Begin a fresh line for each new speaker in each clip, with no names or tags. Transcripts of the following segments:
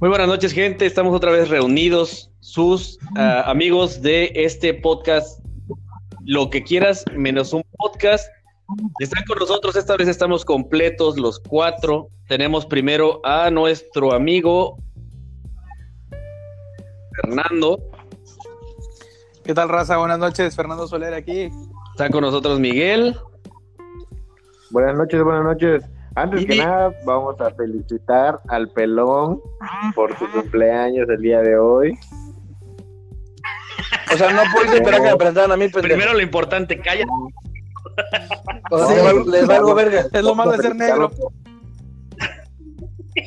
Muy buenas noches, gente. Estamos otra vez reunidos, sus uh, amigos de este podcast, Lo que quieras, menos un podcast. Están con nosotros, esta vez estamos completos los cuatro. Tenemos primero a nuestro amigo Fernando.
¿Qué tal, raza? Buenas noches, Fernando Soler aquí.
Está con nosotros Miguel.
Buenas noches, buenas noches. Antes que nada, vamos a felicitar al pelón por su cumpleaños el día de hoy.
O sea, no puedes esperar que me presentaran a mí. Pendejo.
Primero lo importante, calla.
O sea, sí, les valgo verga. Es lo malo de ser negro.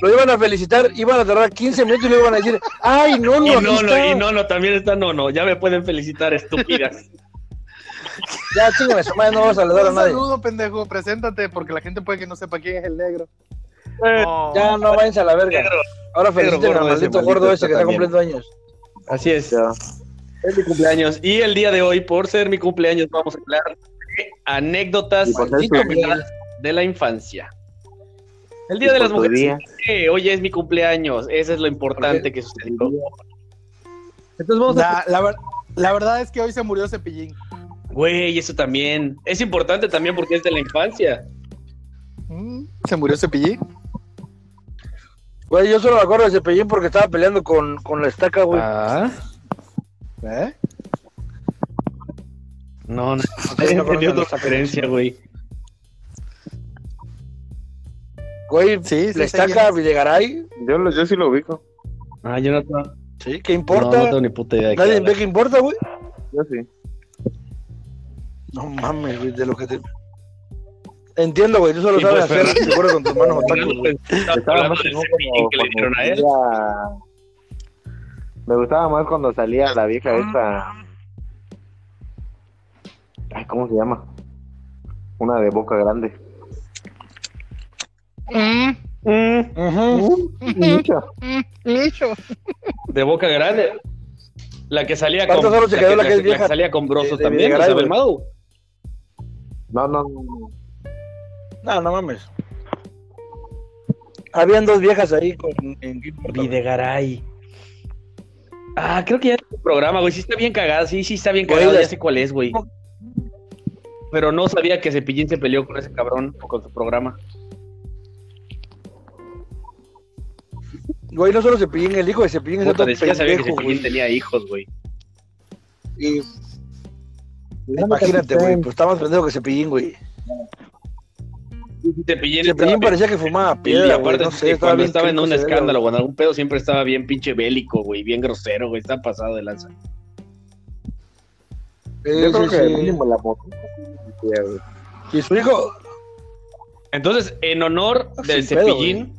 Lo iban a felicitar, iban a tardar 15 minutos y le iban a decir, ¡ay, no, no!
Y no, no, y no, no, también está no, no. Ya me pueden felicitar, estúpidas.
Ya, chingame, su madre, no vas a saludar a nadie. Un saludo, pendejo, preséntate, porque la gente puede que no sepa quién es el negro. Oh, ya, no váyanse a la verga. Negro, Ahora feliciten al maldito gordo ese que está cumpliendo años.
Así es. Ya. Es mi cumpleaños. Y el día de hoy, por ser mi cumpleaños, vamos a hablar de anécdotas de la infancia. El Día de las Mujeres. Eh, hoy es mi cumpleaños. Eso es lo importante que sucedió.
Entonces vamos a... la, la verdad es que hoy se murió Cepillín.
Güey, eso también. Es importante también porque es de la infancia.
Mm, ¿Se murió Cepillín? Güey, yo solo me acuerdo de Cepillín porque estaba peleando con, con la estaca, güey. Ah.
¿Eh? No, no, no, no otra referencia, güey.
Güey, sí, la estaca Villegaray.
Yo, yo sí lo ubico.
Ah, yo no.
Sí, ¿qué importa?
No, no tengo ni puta idea.
¿Nadie ve qué importa, güey?
Yo sí.
No mames, güey, de lo que te. Entiendo, güey, tú solo sabes pues, hacer seguro con tus manos otacos, güey.
Estaba más como que le dieron a él. Me gustaba más cuando salía la vieja esa. Ay, ¿cómo se llama? Una de boca grande.
Mm. Mm. De boca grande. La que salía con.
Solo se quedó la, que, la, que,
la que salía con brosos de, también, de Isabel Madu.
No, no, no.
No, no mames. Habían dos viejas ahí con en
Videgaray. Ah, creo que ya es un programa, güey. Sí está bien cagada, sí, sí está bien cagada, ya sé cuál es, güey. Pero no sabía que Cepillín se peleó con ese cabrón o con su programa.
Güey, no solo Cepillín, el hijo de Cepillín es
otro pendejo, sabía que Cepillín tenía hijos, güey.
Y Imagínate, güey, pues está más pendejo que Cepillín, güey.
Cepillín,
Cepillín parecía que fumaba piedra, y
aparte, no sé, cuando estaba en un escándalo o en algún pedo, siempre estaba bien pinche bélico, güey, bien grosero, güey, está pasado de lanza.
Yo creo que sí. mínimo la moto.
Y su hijo...
Entonces, en honor del Cepillín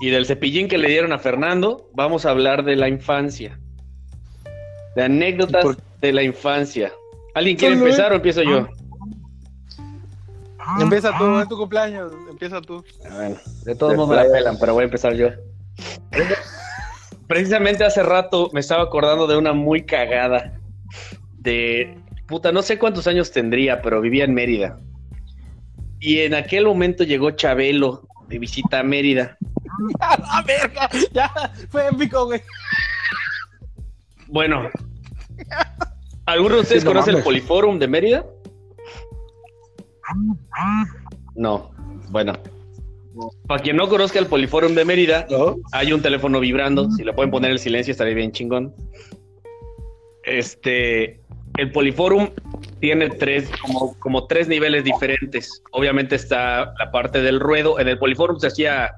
y del Cepillín que le dieron a Fernando, vamos a hablar de la infancia. De anécdotas de la infancia. ¿Alguien quiere empezar o empiezo yo?
Ah. Empieza tú, es tu cumpleaños, empieza tú.
Ah, bueno, de todos modos me la pelan, pero voy a empezar yo. Precisamente hace rato me estaba acordando de una muy cagada. De puta, no sé cuántos años tendría, pero vivía en Mérida. Y en aquel momento llegó Chabelo de visita a Mérida.
Ya, la verga, ya, fue épico, güey.
Bueno, ¿Alguno de ustedes conoce el Poliforum de Mérida? No. Bueno. Para quien no conozca el Poliforum de Mérida, hay un teléfono vibrando. Si lo pueden poner en silencio, estaría bien chingón. Este. El Poliforum tiene tres, como, como tres niveles diferentes. Obviamente está la parte del ruedo. En el Poliforum se hacía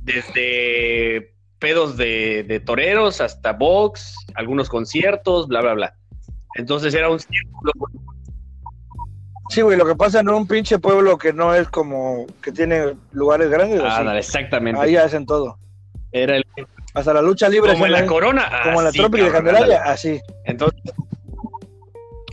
desde pedos de, de toreros hasta box, algunos conciertos, bla, bla, bla. Entonces era un círculo.
Sí, güey, lo que pasa en un pinche pueblo que no es como que tiene lugares grandes.
Ah, exactamente.
Ahí hacen todo.
Era el.
Hasta la lucha libre.
Como en la corona.
Como en la trópica de Candelaria, así.
Entonces,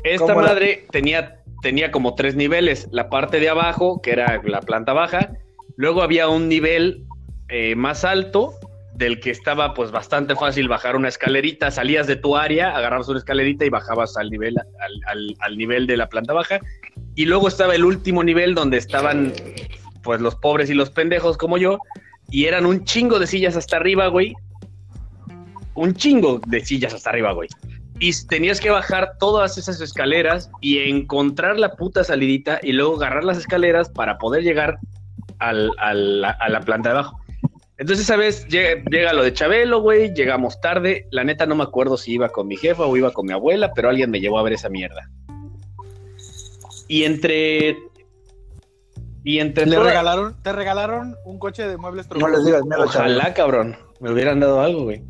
esta madre tenía, tenía como tres niveles. La parte de abajo, que era la planta baja. Luego había un nivel eh, más alto, del que estaba pues bastante fácil bajar una escalerita, salías de tu área, agarrabas una escalerita y bajabas al nivel, al, nivel de la planta baja. Y luego estaba el último nivel donde estaban pues los pobres y los pendejos como yo, y eran un chingo de sillas hasta arriba, güey. un chingo de sillas hasta arriba, güey. Y tenías que bajar todas esas escaleras y encontrar la puta salidita y luego agarrar las escaleras para poder llegar al, a la planta de abajo. Entonces esa vez llega, lo de Chabelo, güey, llegamos tarde. La neta no me acuerdo si iba con mi jefa o iba con mi abuela, pero alguien me llevó a ver esa mierda. Y entre...
Y entre... ¿Le regalaron, ¿Te regalaron un coche de muebles
No les digas, Ojalá, cabrón. Me hubieran dado algo, güey.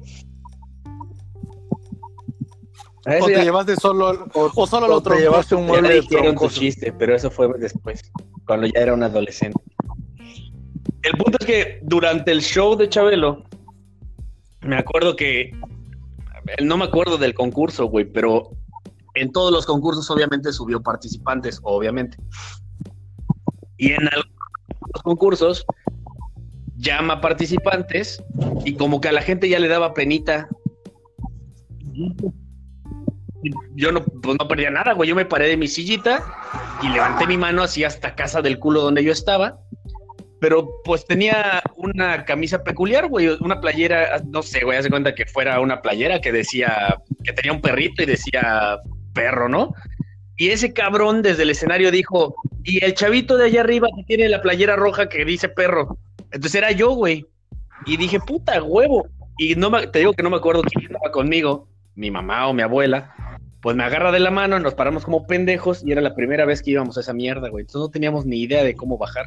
O te llevaste solo, o, solo lo otro. Te
llevaste un mueble de chiste, pero eso fue después, cuando ya era un adolescente. El punto es que durante el show de Chabelo, me acuerdo que. No me acuerdo del concurso, güey, pero en todos los concursos, obviamente, subió participantes, obviamente. Y en algunos concursos llama participantes y como que a la gente ya le daba penita. Yo no, pues no perdía nada, güey. Yo me paré de mi sillita y levanté mi mano así hasta casa del culo donde yo estaba. Pero pues tenía una camisa peculiar, güey. Una playera, no sé, güey, hace cuenta que fuera una playera que decía, que tenía un perrito y decía perro, ¿no? Y ese cabrón desde el escenario dijo, y el chavito de allá arriba que tiene la playera roja que dice perro. Entonces era yo, güey. Y dije, puta huevo. Y no me, te digo que no me acuerdo quién estaba conmigo, mi mamá o mi abuela. Pues me agarra de la mano, nos paramos como pendejos y era la primera vez que íbamos a esa mierda, güey. Entonces no teníamos ni idea de cómo bajar.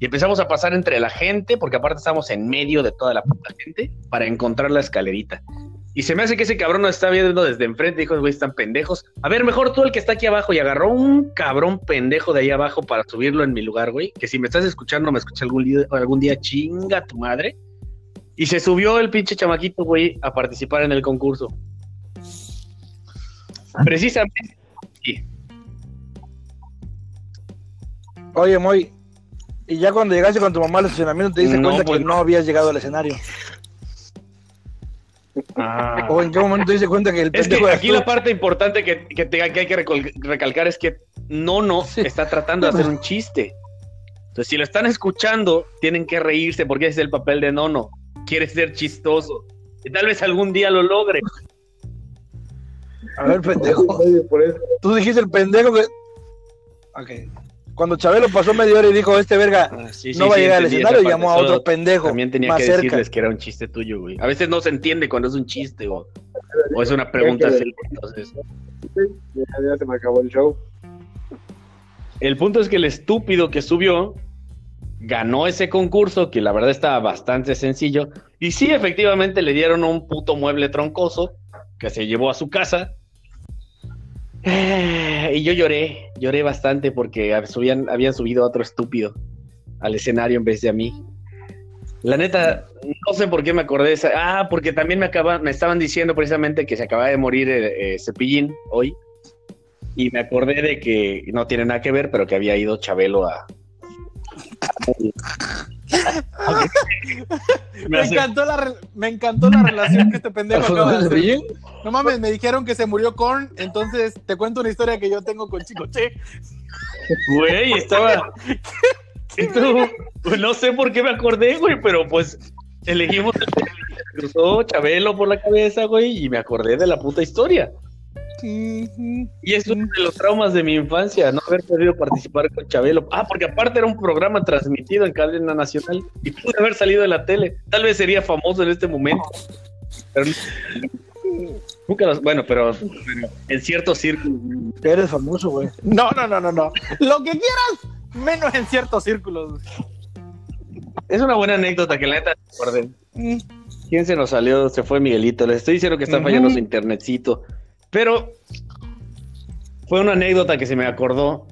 Y empezamos a pasar entre la gente, porque aparte estamos en medio de toda la puta gente, para encontrar la escalerita. Y se me hace que ese cabrón nos está viendo desde enfrente. Dijo, güey, están pendejos. A ver, mejor tú el que está aquí abajo. Y agarró un cabrón pendejo de ahí abajo para subirlo en mi lugar, güey. Que si me estás escuchando, me escucha algún día, algún día chinga tu madre. Y se subió el pinche chamaquito, güey, a participar en el concurso. Precisamente.
Oye, Moy, y ya cuando llegaste con tu mamá al estacionamiento te diste cuenta que pues no habías llegado al escenario. Ah. ¿O en qué momento te diste cuenta que el
Es que aquí la parte importante que, que, hay que recalcar es que no, no está tratando de hacer un chiste. Entonces, si lo están escuchando, tienen que reírse porque ese es el papel de Nono. Quiere ser chistoso. Y tal vez algún día lo logre.
A ver, pendejo. Tú dijiste el pendejo que. Ok. Cuando Chabelo pasó media hora y dijo, este verga ah, no va a llegar al escenario, y llamó a otro pendejo.
También tenía que decirles que era un chiste tuyo, güey. A veces no se entiende cuando es un chiste o, o es una pregunta así. Entonces.
Ya, se me acabó el show.
El punto es que el estúpido que subió ganó ese concurso, que la verdad estaba bastante sencillo. Y sí, efectivamente le dieron un puto mueble troncoso que se llevó a su casa y yo lloré, lloré bastante porque subían, habían subido a otro estúpido al escenario en vez de a mí. La neta, no sé por qué me acordé de esa. Ah, porque también me, acaba, me estaban diciendo precisamente que se acaba de morir eh, eh, Cepillín hoy. Y me acordé de que no tiene nada que ver, pero que había ido Chabelo a,
me, encantó la me encantó la relación que este pendejo acaba de No mames, me dijeron que se murió con, entonces te cuento una historia que yo tengo con Chico Che.
Güey, estaba. pues no sé por qué me acordé, güey, pero pues elegimos. Cruzó Chabelo por la cabeza, güey, y me acordé de la puta historia. Y es uno de los traumas de mi infancia, no haber podido participar con Chabelo. Ah, porque aparte era un programa transmitido en cadena nacional y pude haber salido de la tele. Tal vez sería famoso en este momento. Pero nunca bueno, pero, en ciertos círculos.
Eres famoso, güey. No, no, no, no, no. Lo que quieras, menos en ciertos círculos.
Es una buena anécdota que la neta recuerden. ¿Quién se nos salió? Se fue Miguelito. Les estoy diciendo que está fallando su internetcito. Pero fue una anécdota que se me acordó,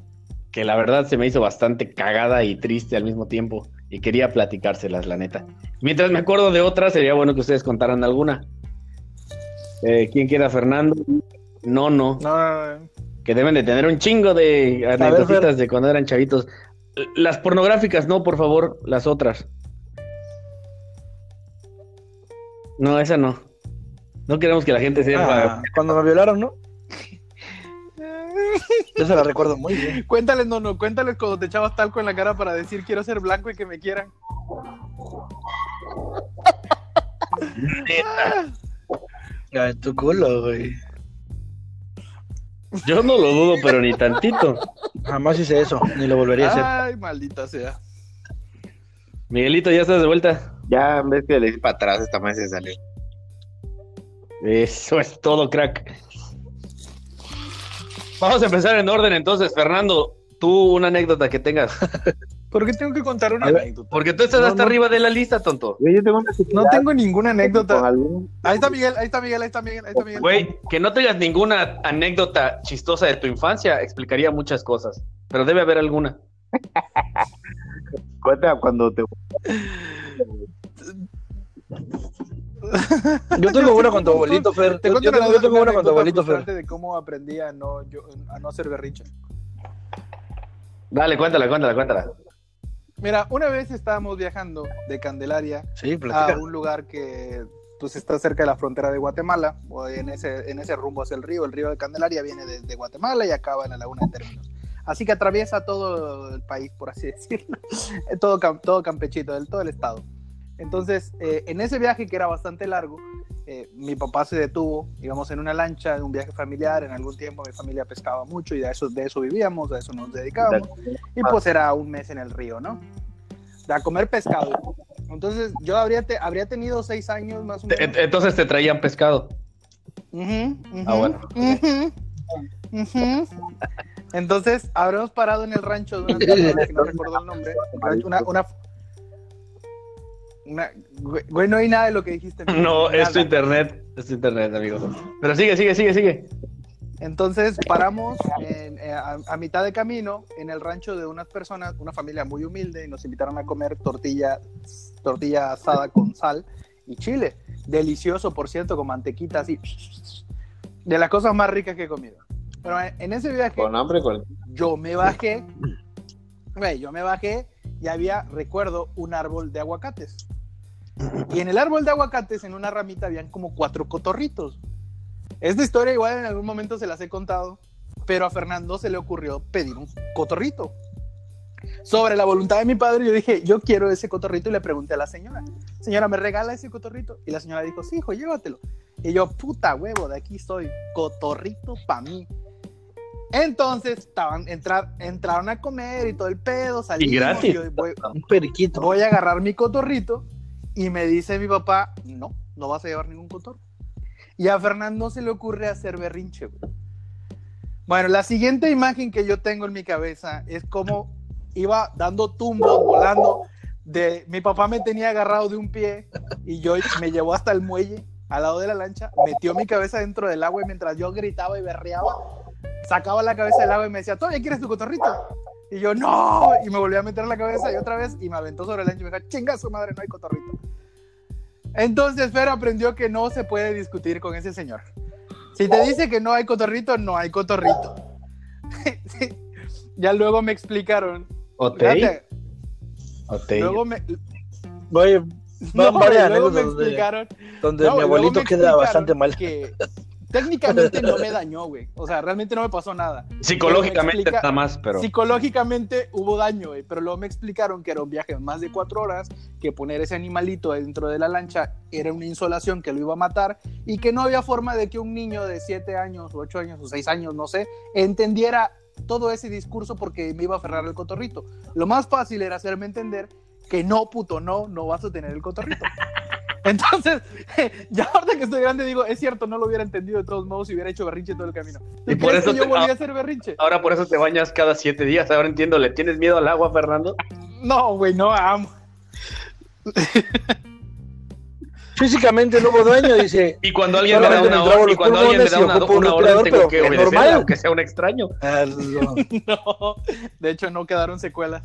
que la verdad se me hizo bastante cagada y triste al mismo tiempo, y quería platicárselas, la neta. Mientras me acuerdo de otra, sería bueno que ustedes contaran alguna. Eh, ¿Quién queda, Fernando? No, no. No. Que deben de tener un chingo de anécdotas de cuando eran chavitos. Las pornográficas, no, por favor, las otras. No, esa no. No queremos que la gente sepa.
Ah, cuando me violaron, ¿no? Yo se la recuerdo muy bien. Cuéntales, no, no, cuéntales cuando te echabas talco en la cara para decir quiero ser blanco y que me quieran. Ay, tu culo, güey.
Yo no lo dudo, pero ni tantito.
Jamás hice eso, ni lo volvería a hacer.
Ay, maldita sea.
Miguelito, ¿ya estás de vuelta?
Ya, en vez que le di para atrás, esta vez se salió.
Eso es todo, crack. Vamos a empezar en orden entonces, Fernando. Tú una anécdota que tengas.
¿Por qué tengo que contar una anécdota?
Porque tú estás hasta arriba de la lista, tonto.
no tengo ninguna anécdota. Ahí está Miguel, ahí está Miguel, ahí está Miguel, ahí está Miguel.
Güey, que no tengas ninguna anécdota chistosa de tu infancia explicaría muchas cosas, pero debe haber alguna.
Cuenta cuando te
Yo tengo una con tu abuelito, Fer.
Te yo, tengo, yo tengo una con tu abuelito, Fer. de cómo aprendí a no, yo, a no hacer berrinche.
Dale, cuéntala, cuéntala, cuéntala.
Mira, una vez estábamos viajando de Candelaria a un lugar que pues, está cerca de la frontera de Guatemala, o en ese, en ese rumbo hacia el río. El río de Candelaria viene desde Guatemala y acaba en la laguna de Términos. Así que atraviesa todo el país, por así decirlo. todo, todo Campechito, todo el estado. Entonces, eh, en ese viaje que era bastante largo, eh, mi papá se detuvo, íbamos en una lancha, en un viaje familiar, en algún tiempo mi familia pescaba mucho y de eso, de eso vivíamos, a eso nos dedicábamos, y pues era un mes en el río, ¿no? A comer pescado. Entonces, yo habría, habría tenido seis años más o menos.
Entonces te traían pescado.
ah, bueno. Entonces, habremos parado en el rancho de una persona que no recuerdo el nombre, una, una, güey, no hay nada de lo que dijiste.
No, es tu internet, es tu internet, amigo. Pero sigue, sigue, sigue, sigue.
Entonces paramos eh, a, mitad de camino en el rancho de unas personas, una familia muy humilde, y nos invitaron a comer tortilla, tortilla asada con sal y chile. Delicioso, por cierto, con mantequita así. De las cosas más ricas que he comido. Pero en ese viaje.
Con hambre, con.
Yo me bajé. Güey, yo me bajé y había, recuerdo, un árbol de aguacates. Y en el árbol de aguacates, en una ramita, habían como cuatro cotorritos. Esta historia igual en algún momento se las he contado, pero a Fernando se le ocurrió pedir un cotorrito. Sobre la voluntad de mi padre, yo dije, yo quiero ese cotorrito y le pregunté a la señora, señora, ¿me regala ese cotorrito? Y la señora dijo, sí, hijo, llévatelo. Y yo, puta huevo, de aquí soy, cotorrito para mí. Entonces estaban, entrar, entraron a comer y todo el pedo, salimos.
Y gratis.
voy, un periquito. Voy a agarrar mi cotorrito y me dice mi papá, no, no vas a llevar ningún cotorro. Y a Fernando se le ocurre hacer berrinche, Bueno, la siguiente imagen que yo tengo en mi cabeza es como iba dando tumbos, volando. De, mi papá me tenía agarrado de un pie y yo me llevó hasta el muelle al lado de la lancha, metió mi cabeza dentro del agua y mientras yo gritaba y berreaba, sacaba la cabeza del agua y me decía, ¿todavía quieres tu cotorrito? Y yo, no, y me volví a meter la cabeza y otra vez y me aventó sobre el ancho y me dijo, chinga su madre, no hay cotorrito. Entonces Fer aprendió que no se puede discutir con ese señor. Si te dice que no hay cotorrito, no hay cotorrito. ya luego me explicaron.
¿Otey?
Luego me...
Oye, no, luego me explicaron... Donde, mi abuelito queda bastante mal.
Que técnicamente no me dañó, güey. O sea, realmente no me pasó nada.
Psicológicamente nada más, pero.
Psicológicamente hubo daño, güey. Pero luego me explicaron que era un viaje de más de cuatro horas, que poner ese animalito dentro de la lancha era una insolación que lo iba a matar y que no había forma de que un niño de siete años, o ocho años, o seis años, no sé, entendiera todo ese discurso porque me iba a aferrar el cotorrito. Lo más fácil era hacerme entender que no, puto, no, no vas a tener el cotorrito. Entonces, ya ahorita que estoy grande digo, es cierto, no lo hubiera entendido de todos modos si hubiera hecho berrinche todo el camino.
Y por eso
yo volví a hacer berrinche.
Ahora por eso te bañas cada siete días. Ahora entiendo, ¿le tienes miedo al agua, Fernando?
No, güey, no amo.
Físicamente no hubo daño, dice.
Y cuando alguien me da una hora, y cuando alguien me da una, una orden, tengo que obedecer, aunque sea un extraño.
Ah, no, de hecho no quedaron secuelas.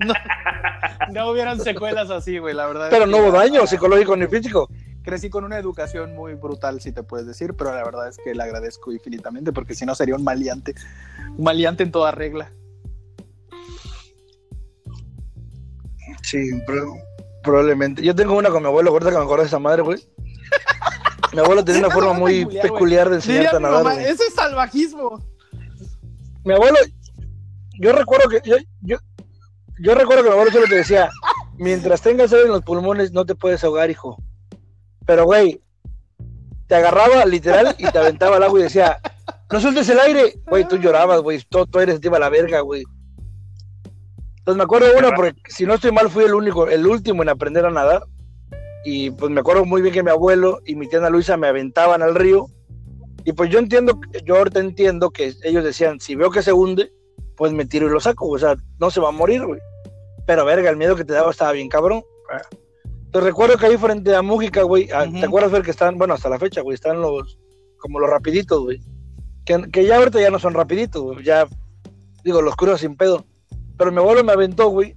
No, no hubieran secuelas así, güey, la verdad.
Pero no hubo daño psicológico ni físico.
Crecí con una educación muy brutal, si te puedes decir, pero la verdad es que le agradezco infinitamente porque si no sería un maleante. Un maleante en toda regla.
Sí, probablemente. Yo tengo una con mi abuelo, ahorita que me acuerdo de esa madre, güey. Mi abuelo tenía una forma muy peculiar de enseñar a nadar.
ese es salvajismo.
Mi abuelo, yo recuerdo que yo, yo, yo recuerdo que mi abuelo solo te decía, mientras tengas aire en los pulmones no te puedes ahogar, hijo. Pero, güey, te agarraba literal y te aventaba al agua y decía, no sueltes el aire. Güey, tú llorabas, güey, todo, todo eres te iba a la verga, güey. Entonces me acuerdo de una, porque si no estoy mal, fui el único, el último en aprender a nadar. Y pues me acuerdo muy bien que mi abuelo y mi tía Ana Luisa me aventaban al río. Y pues yo entiendo, yo ahorita entiendo que ellos decían, si veo que se hunde, pues me tiro y lo saco, o sea, no se va a morir, güey. Pero verga, el miedo que te daba estaba bien cabrón. Te recuerdo que ahí frente a Mújica, güey, ah, ¿te acuerdas ver que están, bueno, hasta la fecha, güey, están los, como los rapiditos, güey. Que, que, ya ahorita ya no son rapiditos, güey, ya, digo, los curos sin pedo. Pero mi abuelo me aventó, güey,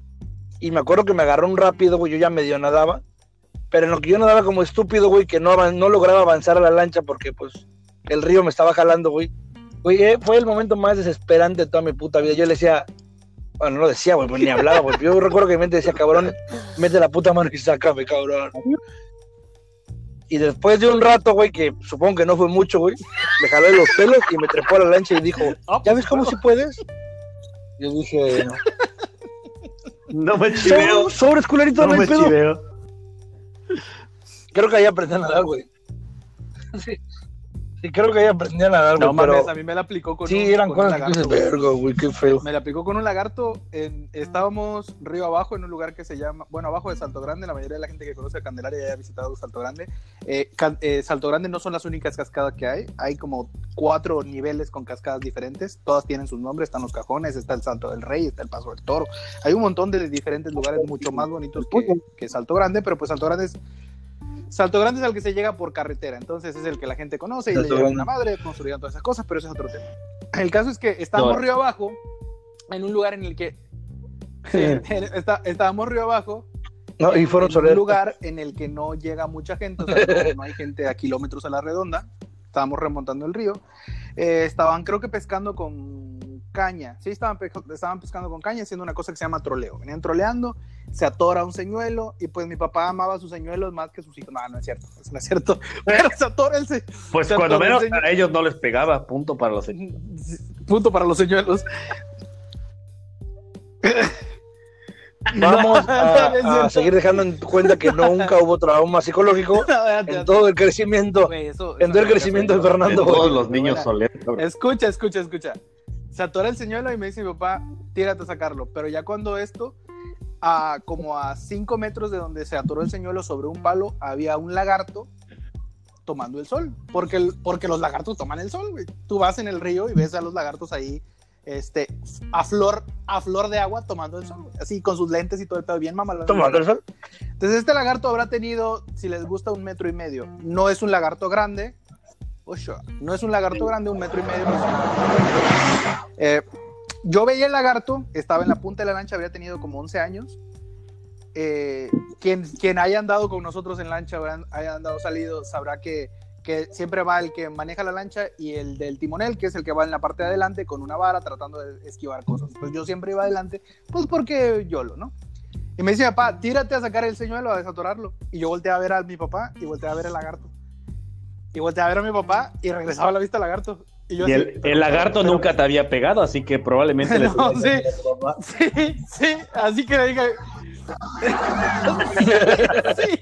y me acuerdo que me agarró un rápido, güey, yo ya medio nadaba, pero en lo que yo nadaba como estúpido, güey, que no, no lograba avanzar a la lancha porque, pues, el río me estaba jalando, güey. Güey, eh, fue el momento más desesperante de toda mi puta vida. Yo le decía, bueno, no lo decía, güey, pues ni hablaba, güey. Yo recuerdo que mi mente decía, cabrón, mete la puta mano y sácame, cabrón. Y después de un rato, güey, que supongo que no fue mucho, güey, me jaló de los pelos y me trepó a la lancha y dijo, ah, ¿ya ves cómo si puedes? Yo dije,
no me chiveo.
Sobre, escularito, no, no me chiveo. Creo que ahí aprendí a nadar, güey. Sí. Sí, creo que ella aprendía a nadar,
No mames, a mí me la aplicó con
sí, un, eran cosas lagarto. verga, güey, qué feo.
Me la aplicó con un lagarto. En, estábamos río abajo en un lugar que se llama, bueno, abajo de Salto Grande. La mayoría de la gente que conoce Candelaria ya ha visitado Salto Grande. Eh, eh, Salto Grande no son las únicas cascadas que hay. Hay como cuatro niveles con cascadas diferentes. Todas tienen sus nombres. Están los cajones, está el Salto del Rey, está el Paso del Toro. Hay un montón de diferentes lugares mucho más bonitos que, que Salto Grande, pero pues Salto Grande es Salto Grande es al que se llega por carretera, entonces es el que la gente conoce y le lleva una madre, construyeron todas esas cosas, pero ese es otro tema. El caso es que estábamos río abajo, en un lugar en el que estábamos río abajo.
No, y fueron
en un lugar en el que no llega mucha gente, o sea, no, hay gente a kilómetros a la redonda. Estábamos remontando el río. Eh, estaban, creo que pescando con caña. Sí, estaban, estaban pescando con caña, haciendo una cosa que se llama troleo. Venían troleando, se atora un señuelo y pues mi papá amaba a sus señuelos más que sus hijos. No, no es cierto, no es cierto. Pero se atora el se
Pues cuando menos a ellos no les pegaba, punto para los señuelos.
Punto para los señuelos.
Vamos a, seguir dejando en cuenta que nunca hubo trauma psicológico en todo el crecimiento, en todo el crecimiento de Fernando.
todos los niños soletos.
Escucha, escucha, escucha se atora el señuelo y me dice mi papá, tírate a sacarlo. Pero ya cuando esto, a, como a 5 metros de donde se atoró el señuelo sobre un palo, había un lagarto tomando el sol. Porque, porque los lagartos toman el sol, güey. Tú vas en el río y ves a los lagartos ahí este, a flor, a flor de agua tomando el sol, así con sus lentes y todo el pedo bien mamalón.
Tomando el sol.
Entonces este lagarto habrá tenido, si les gusta, un metro y medio. No es un lagarto grande, no es un lagarto grande, un metro y medio. Eh, yo veía el lagarto, estaba en la punta de la lancha, había tenido como 11 años. Eh, quien, quien haya andado con nosotros en lancha, haya andado salido, sabrá que, que siempre va el que maneja la lancha y el del timonel, que es el que va en la parte de adelante con una vara tratando de esquivar cosas. Pues yo siempre iba adelante, pues porque yo lo, ¿no? Y me decía, papá, tírate a sacar el señuelo, a desatorarlo. Y yo volteé a ver a mi papá y volteé a ver el lagarto. Y volteé a ver a mi papá y regresaba a la vista al lagarto.
Y, yo el, lagarto nunca te había pegado, así que probablemente le
no, sí, sí, sí, así que le dije. sí,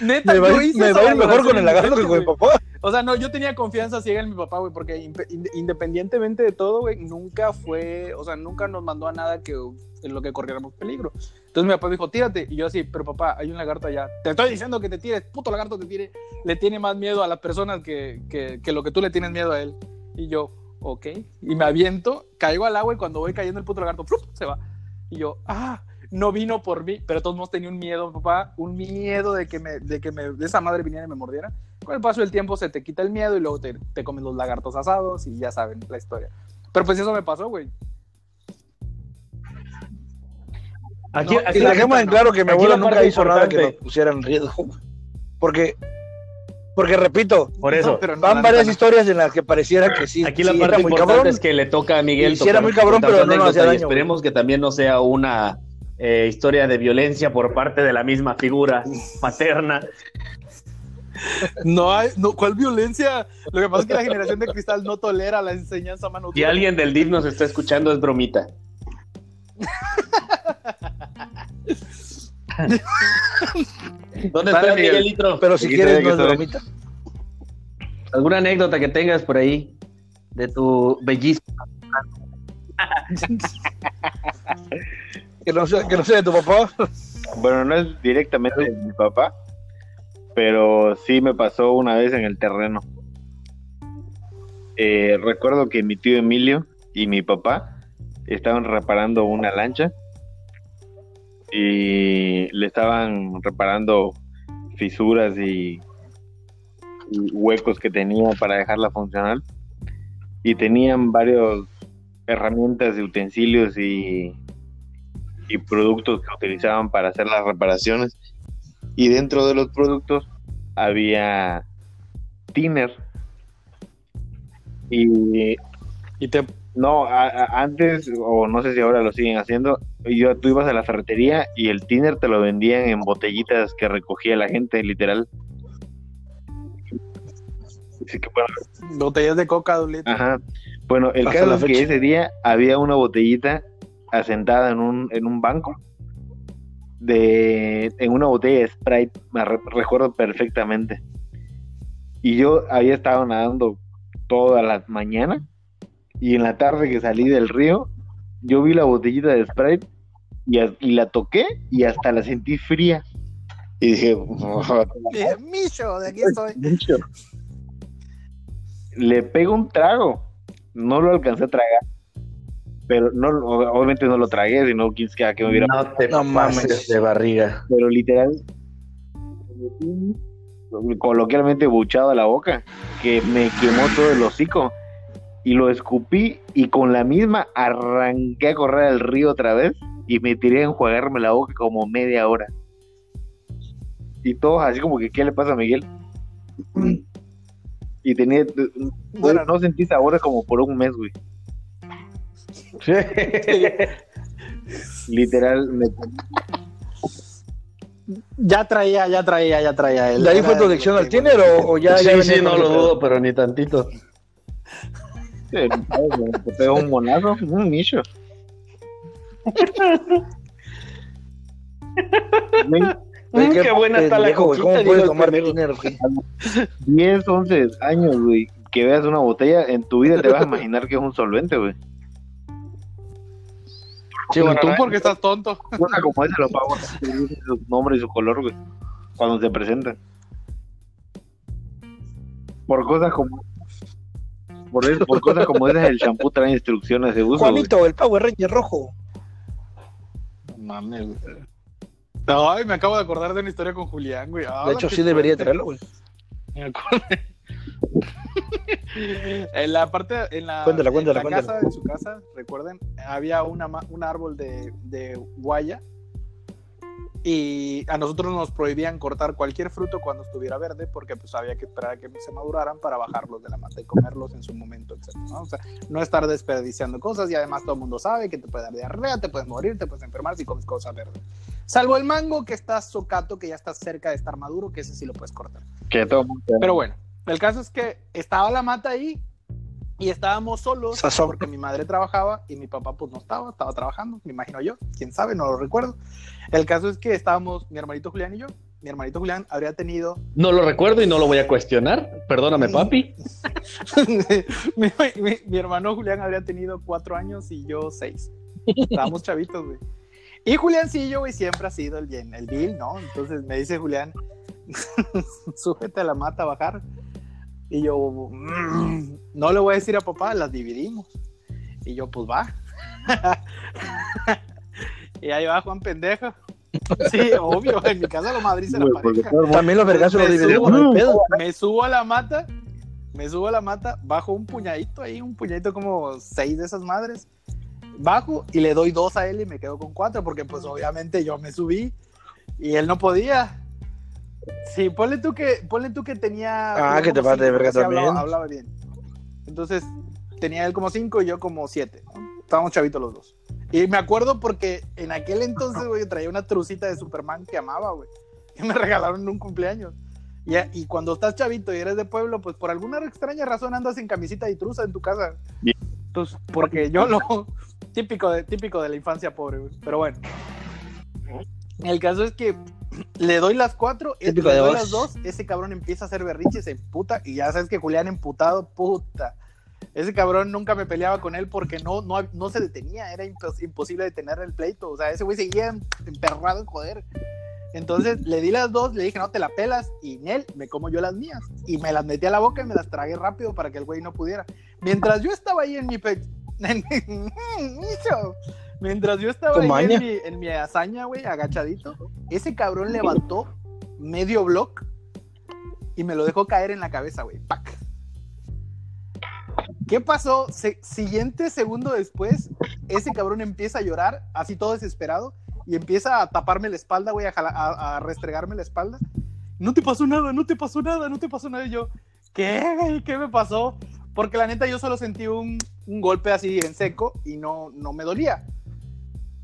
neta, me va, yo hice
me va mejor con el lagarto que con mi papá.
O sea, no, yo tenía confianza ciega en mi papá, güey, porque independientemente de todo, güey, nunca fue, o sea, nunca nos mandó a nada que en lo que corriéramos peligro. Entonces mi papá me dijo, tírate. Y yo así, pero papá, hay un lagarto allá. Te estoy diciendo que te tires, puto lagarto te tire. Le tiene más miedo a las personas que, que, que lo que tú le tienes miedo a él. Y yo, ok. Y me aviento, caigo al agua y cuando voy cayendo el puto lagarto, se va. Y yo, ah, no vino por mí, pero todos modos tenía un miedo, papá, un miedo de que, me, de que me, de esa madre viniera y me mordiera. Con el paso del tiempo se te quita el miedo y luego te, te comen los lagartos asados y ya saben la historia. Pero pues eso me pasó, güey.
Aquí, y dejemos en claro que mi abuelo nunca hizo nada que nos pusiera en riesgo. Porque, porque repito,
por eso
van varias historias en las que pareciera que sí.
Aquí la parte importante es que le toca a Miguel.
Sí, era muy cabrón, pero no hacía daño,
Esperemos que también no sea una eh, historia de violencia por parte de la misma figura paterna.
No hay, no, ¿cuál violencia? Lo que pasa es que la generación de cristal no tolera la enseñanza mano.
Si alguien del DIF nos está escuchando, es bromita.
¿Dónde está Miguelito? Pero si quieres, no es bromita.
¿Alguna anécdota que tengas por ahí de tu bellísimo?
que, no sea, que no sea de tu papá.
Bueno, no es directamente de mi papá, pero sí me pasó una vez en el terreno. Eh, recuerdo que mi tío Emilio y mi papá estaban reparando una lancha y le estaban reparando fisuras y, huecos que tenía para dejarla funcional. Y tenían varias herramientas y utensilios y, y productos que utilizaban para hacer las reparaciones. Y dentro de los productos había tiner. Y, y te no, antes, o no sé si ahora lo siguen haciendo, yo, tú ibas a la ferretería y el tiner te lo vendían en botellitas que recogía la gente, literal.
Botellas de coca,
Ajá. Bueno, el caso es que ese día había una botellita asentada en un, en un banco de en una botella de Sprite, me recuerdo perfectamente. Y yo había estado nadando toda la mañana y en la tarde que salí del río, yo vi la botellita de Sprite y, la toqué y hasta la sentí fría. Y dije,
Micho, de aquí estoy.
Le pego un trago. No lo alcancé a tragar. Pero no, obviamente no lo tragué, sino que me hubiera.
No te no mames de barriga.
Pero literal, coloquialmente buchado a la boca, que me quemó todo el hocico y lo escupí y con la misma arranqué a correr al río otra vez y me tiré a enjuagarme la boca como media hora. Y todos así como que, ¿qué le pasa a Miguel? Y tenía, bueno, no sentí sabores como por un mes, güey. Literal,
Ya traía, ya traía, ya traía.
¿De ahí fue tu adicción al tiner o, ya?
Sí, sí, no lo dudo, pero ni tantito.
Te pegó un monazo, un nicho.
qué buena está la coquita, ¿Cómo puedes tomar
dinero? 10, 11 años, güey. Que veas una botella, en tu vida te vas a imaginar que es un solvente, güey.
Sí, bueno, tú porque estás tonto.
Una como esa lo pago su nombre y su color, güey. Cuando se presentan. Por cosas como por, eso, por cosas como esas, el shampoo trae instrucciones de uso.
Juanito, el Power Ranger rojo.
Mames, Ay, me acabo de acordar de una historia con Julián, güey.
de hecho, sí debería traerlo, güey.
Me acuerdo. en la parte, en la,
cuéntala, cuéntala,
en la casa, en su casa, recuerden, había una, un árbol de, de guaya y a nosotros nos prohibían cortar cualquier fruto cuando estuviera verde porque pues había que esperar a que se maduraran para bajarlos de la mata y comerlos en su momento, etc. ¿no? O sea, no estar desperdiciando cosas y además todo el mundo sabe que te puede dar diarrea, te puedes morir, te puedes enfermar si comes cosas verdes. Salvo el mango que está socato, que ya está cerca de estar maduro, que ese sí lo puedes cortar.
Que todo
Pero bueno, el caso es que estaba la mata ahí y estábamos solos porque mi madre trabajaba y mi papá pues no estaba, estaba trabajando, me imagino yo, quién sabe, no lo recuerdo. El caso es que estábamos mi hermanito Julián y yo. Mi hermanito Julián habría tenido...
No lo recuerdo y no lo voy a cuestionar. Perdóname, papi.
mi, hermano Julián habría tenido cuatro años y yo seis. Estábamos chavitos, güey. Y Juliancillo, güey, siempre ha sido el bien, el Bill, ¿no? Entonces me dice Julián, súbete a la mata a bajar. Y yo, mm, no le voy a decir a papá, las dividimos. Y yo, pues va. y ahí va Juan Pendejo. Sí, obvio, en mi casa lo madriza la pareja.
También los vergazos los dividimos.
Me subo a la mata, me subo a la mata, bajo un puñadito ahí, un puñadito como seis de esas madres. Bajo y le doy dos a él y me quedo con cuatro, porque pues obviamente yo me subí y él no podía. Sí, ponle tú que, ponle tú que tenía.
Ah, que te pase de verga también.
Hablaba, bien. Entonces, tenía él como cinco y yo como siete. Estábamos chavitos los dos. Y me acuerdo porque en aquel entonces, güey, traía una trucita de Superman que amaba, güey. Que me regalaron en un cumpleaños. Y, y, cuando estás chavito y eres de pueblo, pues por alguna extraña razón andas en camisita y truza en tu casa. Entonces, porque yo lo. Típico de, típico de la infancia pobre, güey. Pero bueno. El caso es que le doy las cuatro, le doy las dos, ese cabrón empieza a hacer berrinches, se puta, y ya sabes que Julián emputado, puta. Ese cabrón nunca me peleaba con él porque no, no, no se detenía, era imposible detener el pleito. O sea, ese güey seguía emperrado en joder. Entonces le di las dos, le dije, no te la pelas, y en él me como yo las mías. Y me las metí a la boca y me las tragué rápido para que el güey no pudiera. Mientras yo estaba ahí en mi pe... Mientras yo estaba ahí en mi, en mi hazaña, güey, agachadito, ese cabrón levantó medio block y me lo dejó caer en la cabeza, güey. ¡Pac! ¿Qué pasó? siguiente segundo después, ese cabrón empieza a llorar, así todo desesperado, y empieza a taparme la espalda, güey, a, restregarme la espalda. No te pasó nada, no te pasó nada, no te pasó nada. Y yo, ¿qué? ¿Qué me pasó? Porque la neta yo solo sentí un, golpe así en seco y no, no me dolía.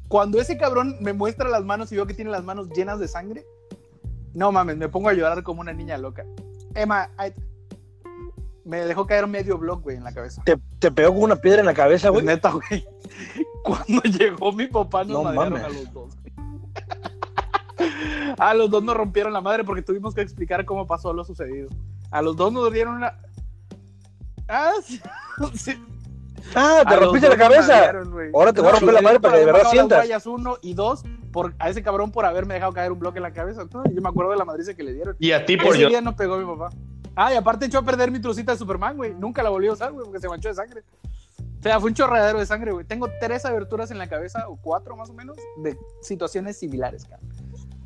Cuando ese cabrón me muestra las manos y veo que tiene las manos llenas de sangre, no mames, me pongo a llorar como una niña loca. Emma, me dejó caer medio block, güey, en la cabeza.
¿Te, te pegó con una piedra en la cabeza, güey?
Neta, güey. Cuando llegó mi papá nos no a los dos. a los dos nos rompieron la madre porque tuvimos que explicar cómo pasó lo sucedido. A los dos nos dieron una... Ah, sí.
Ah, te rompiste la cabeza. Ahora te voy a romper la madre para que de verdad sientas.
uno y dos, por, a ese cabrón por haberme dejado caer un bloque en la cabeza. yo me acuerdo de la madriza que le dieron.
Y a ti por
ese yo. día no pegó mi papá. Ah, y aparte echó a perder mi trucita de Superman, güey. Nunca la volvió a usar, güey, porque se manchó de sangre. O sea, fue un chorreadero de sangre, güey. Tengo tres aberturas en la cabeza, o cuatro más o menos, de situaciones similares, cara.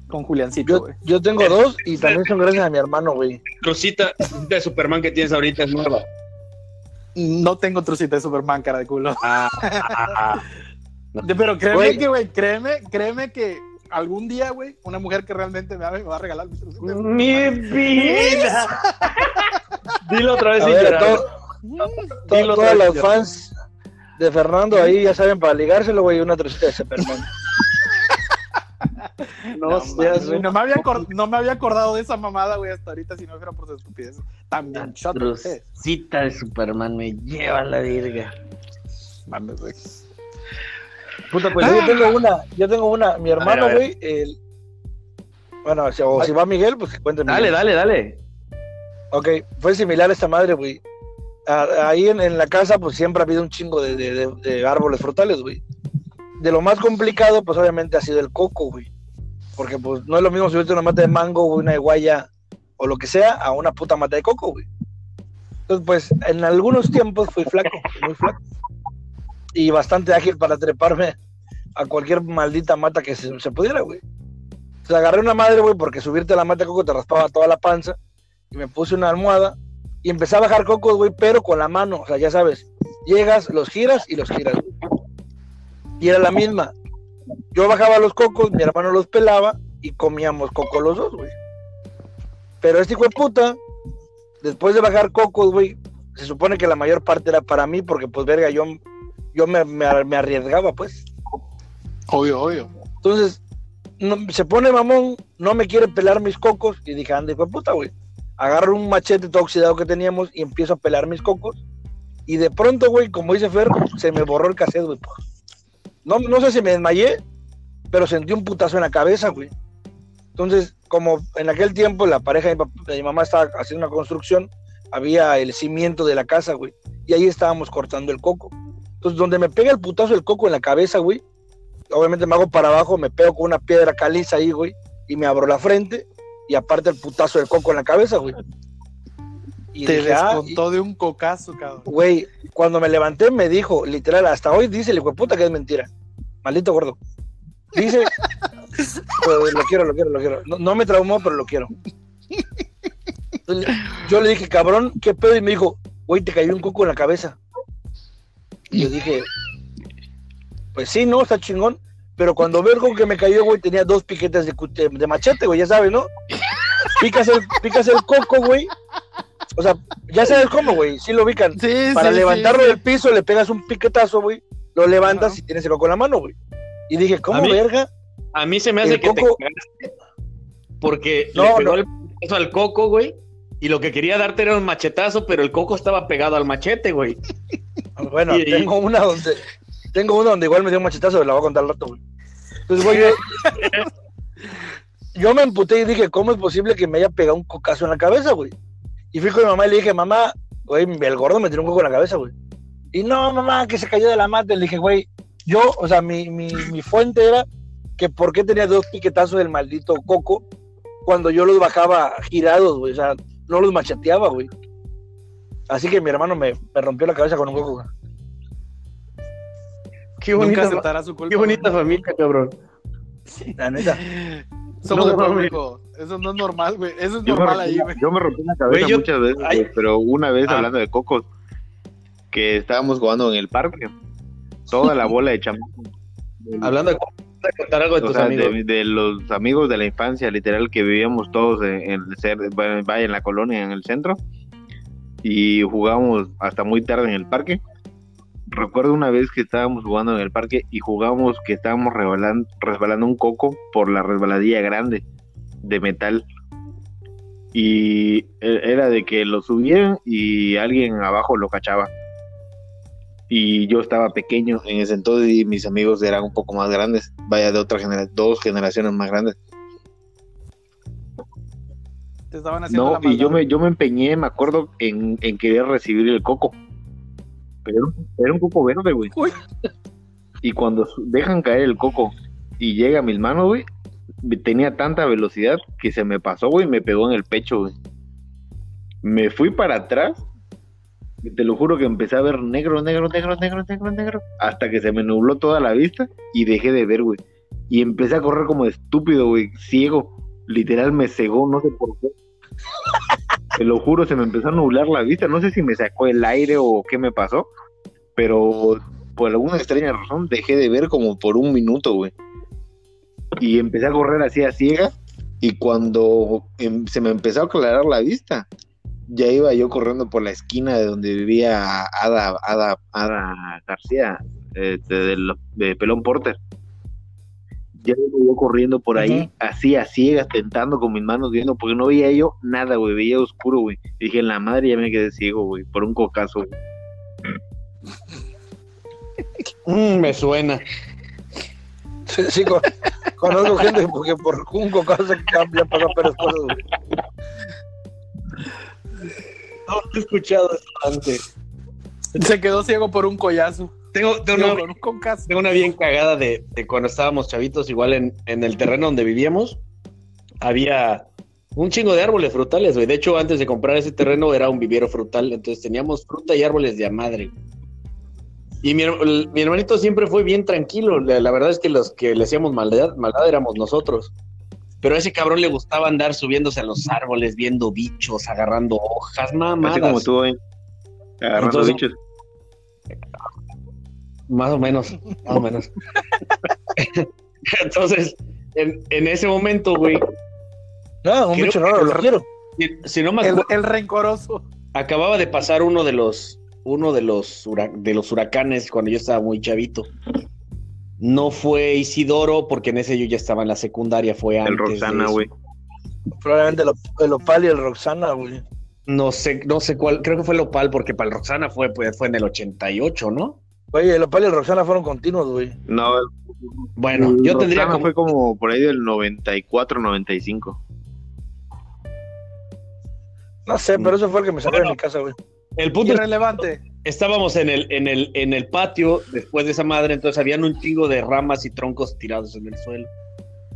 Con Juliancito,
güey. Yo, tengo dos y también son gracias a mi hermano, güey.
Trucita de Superman que tienes ahorita es nueva.
No tengo trucita de Superman, cara de culo. Ah, ah, ah. Pero créeme que, güey, créeme, créeme que algún día, güey, una mujer que realmente me va, a regalar mi
¡Mi vida! Dilo otra vez,
Todos los fans de Fernando ahí ya saben para ligárselo, güey, una trocita de Superman.
No, no, me había no me había acordado de esa mamada, güey, hasta ahorita si no fuera por su estupidez. También,
Cita de Superman me lleva la virga.
Mames, güey. Puta, pues yo tengo una, yo tengo una, mi hermano, güey, el... Bueno, o si va Miguel, pues que cuente
Dale, dale, dale.
Ok, fue similar a esta madre, güey. Ahí en, la casa, pues siempre ha habido un chingo de, árboles frutales, güey. De lo más complicado, pues obviamente ha sido el coco, güey. Porque pues no es lo mismo subirte una mata de mango, o una de guaya, o lo que sea, a una puta mata de coco, güey. Entonces, pues en algunos tiempos fui flaco, muy flaco y bastante ágil para treparme a cualquier maldita mata que se, pudiera, güey. Se agarré una madre, güey, porque subirte a la mata de coco te raspaba toda la panza. Y me puse una almohada y empecé a bajar cocos, güey, pero con la mano. O sea, ya sabes, llegas, los giras y los giras, Y era la misma. Yo bajaba los cocos, mi hermano los pelaba y comíamos coco los dos, güey. Pero este hijo de puta, después de bajar cocos, güey, se supone que la mayor parte era para mí, porque pues verga, yo yo me, me, arriesgaba, pues.
Obvio, obvio.
Entonces, se pone mamón, no me quiere pelar mis cocos, y dije, ande, pues puta, güey. Agarro un machete todo oxidado que teníamos y empiezo a pelar mis cocos. Y de pronto, güey, como dice Fer, se me borró el cassette, güey. No, no sé si me desmayé, pero sentí un putazo en la cabeza, güey. Entonces, como en aquel tiempo la pareja de mi, mamá estaba haciendo una construcción, había el cimiento de la casa, güey. Y ahí estábamos cortando el coco. Entonces, donde me pega el putazo del coco en la cabeza, güey, obviamente me hago para abajo, me pego con una piedra caliza ahí, güey, y me abro la frente, y aparte el putazo del coco en la cabeza, güey.
Y Te ah", descontó de un cocazo, cabrón.
Güey, cuando me levanté me dijo, literal, hasta hoy dice el hijo puta que es mentira. Maldito gordo. Dice, lo quiero, lo quiero, lo quiero. No, no me traumó, pero lo quiero. yo le dije, cabrón, ¿qué pedo? Y me dijo, güey, te cayó un coco en la cabeza. Y yo dije, pues sí, ¿no? Está chingón. Pero cuando veo que me cayó, güey, tenía dos piquetes de, de machete, güey, ya sabes, ¿no? Picas el, picas el coco, güey. O sea, ya sabes cómo, güey, sí lo ubican. Para levantarlo del piso le pegas un piquetazo, güey, lo levantas y tienes el coco en la mano, güey. Y dije, ¿cómo verga?
A mí se me hace que coco... te porque no, le pegó el al coco, güey, y lo que quería darte era un machetazo, pero el coco estaba pegado al machete, güey.
Bueno, tengo una donde tengo una donde igual me dio un machetazo, la voy a contar al rato, güey. Entonces, güey, yo me emputé y dije, ¿cómo es posible que me haya pegado un cocazo en la cabeza, güey? Y fui con mi mamá y le dije, mamá, güey, el gordo me tiró un coco en la cabeza, güey. Y no, mamá, que se cayó de la mata. Le dije, güey, yo, o sea, mi, mi, mi fuente era que por qué tenía dos piquetazos del maldito coco cuando yo los bajaba girados, güey. O sea, no los macheteaba, güey. Así que mi hermano me, me rompió la cabeza con un coco.
Qué bonita, su culpa, qué bonita familia, cabrón.
La neta.
Somos no, no, Eso no es normal, güey. Eso es normal ahí, güey.
Yo me rompí la cabeza muchas veces, pero una vez ah. hablando de cocos, que estábamos jugando en el parque, toda la bola de chamacos.
hablando de contar algo de tus amigos.
De, los amigos de la infancia, literal, que vivíamos todos en, en, vaya, en la colonia, en el centro, y jugábamos hasta muy tarde en el parque recuerdo una vez que estábamos jugando en el parque y jugamos que estábamos resbalando, resbalando un coco por la resbaladilla grande de metal. Y e, era de que lo subían y alguien abajo lo cachaba. Y yo estaba pequeño en ese entonces y mis amigos eran un poco más grandes, vaya de otra generación, dos generaciones más grandes.
Te estaban haciendo
no, y yo me, yo me empeñé, me acuerdo, en, en querer recibir el coco pero era un coco verde, güey. Y cuando dejan caer el coco y llega a mis manos, güey, tenía tanta velocidad que se me pasó, güey, y me pegó en el pecho, güey. Me fui para atrás, te lo juro que empecé a ver negro, negro, negro, negro, negro, negro, hasta que se me nubló toda la vista y dejé de ver, güey. Y empecé a correr como estúpido, güey, ciego. Literal me cegó, no sé por qué. Te lo juro, se me empezó a nublar la vista. No sé si me sacó el aire o qué me pasó, pero por alguna extraña razón dejé de ver como por un minuto, güey. Y empecé a correr así a ciega. Y cuando em, se me empezó a aclarar la vista, ya iba yo corriendo por la esquina de donde vivía Ada, Ada, Ada García, eh, de Pelón Porter ya iba yo corriendo por ahí, así a ciegas, tentando con mis manos viendo, porque no veía yo nada, güey, veía oscuro, güey. Y dije, en la madre ya me quedé ciego, güey, por un cocazo,
mm, me suena.
Sí, sí conozco gente porque por un cocazo cambia para pero güey.
No he escuchado eso antes.
Se quedó ciego por un collazo.
Tengo, una, bien cagada de, cuando estábamos chavitos, igual en, el terreno donde vivíamos, había un chingo de árboles frutales, güey. De hecho, antes de comprar ese terreno era un viviero frutal, entonces teníamos fruta y árboles de a madre. Y mi, hermanito siempre fue bien tranquilo. La, verdad es que los que le hacíamos maldad, maldad éramos nosotros. Pero a ese cabrón le gustaba andar subiéndose a los árboles, viendo bichos, agarrando hojas, mamadas.
Así como tú, ¿eh? Agarrando bichos.
Más o menos, más o menos. Entonces, en, ese momento, güey.
No, un bicho raro, lo quiero.
Si, no me
el, el, rencoroso.
Acababa de pasar uno de los uno de los de los huracanes cuando yo estaba muy chavito. No fue Isidoro, porque en ese yo ya estaba en la secundaria, fue antes.
El Roxana, güey.
Probablemente el, Opal y el Roxana, güey.
No sé, no sé cuál, creo que fue el Opal, porque para el Roxana fue, pues, fue en el 88, ¿no?
Oye, el Opal y el Roxana fueron continuos, güey.
No,
bueno, yo tendría
como... fue como por ahí del 94, 95.
No sé, pero eso fue el que me salió de mi casa, güey.
El punto es relevante. Estábamos en el, en el, en el patio después de esa madre, entonces habían un chingo de ramas y troncos tirados en el suelo.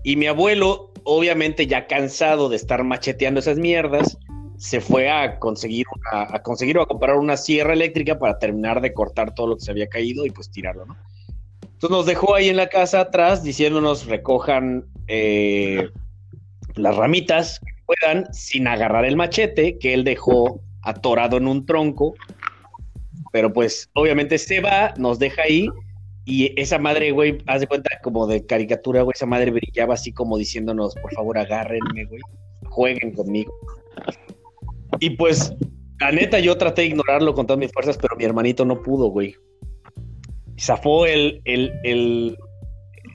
Y mi abuelo, obviamente ya cansado de estar macheteando esas mierdas, se fue a conseguir, a conseguir o a comprar una sierra eléctrica para terminar de cortar todo lo que se había caído y pues tirarlo, ¿no? Entonces nos dejó ahí en la casa atrás diciéndonos recojan eh, las ramitas que puedan sin agarrar el machete que él dejó atorado en un tronco. Pero pues obviamente se va, nos deja ahí y esa madre, güey, haz de cuenta como de caricatura, güey, esa madre brillaba así como diciéndonos, por favor, agárrenme, güey, jueguen conmigo. Y pues, la neta, yo traté de ignorarlo con todas mis fuerzas, pero mi hermanito no pudo, güey. Zafó el, el, el,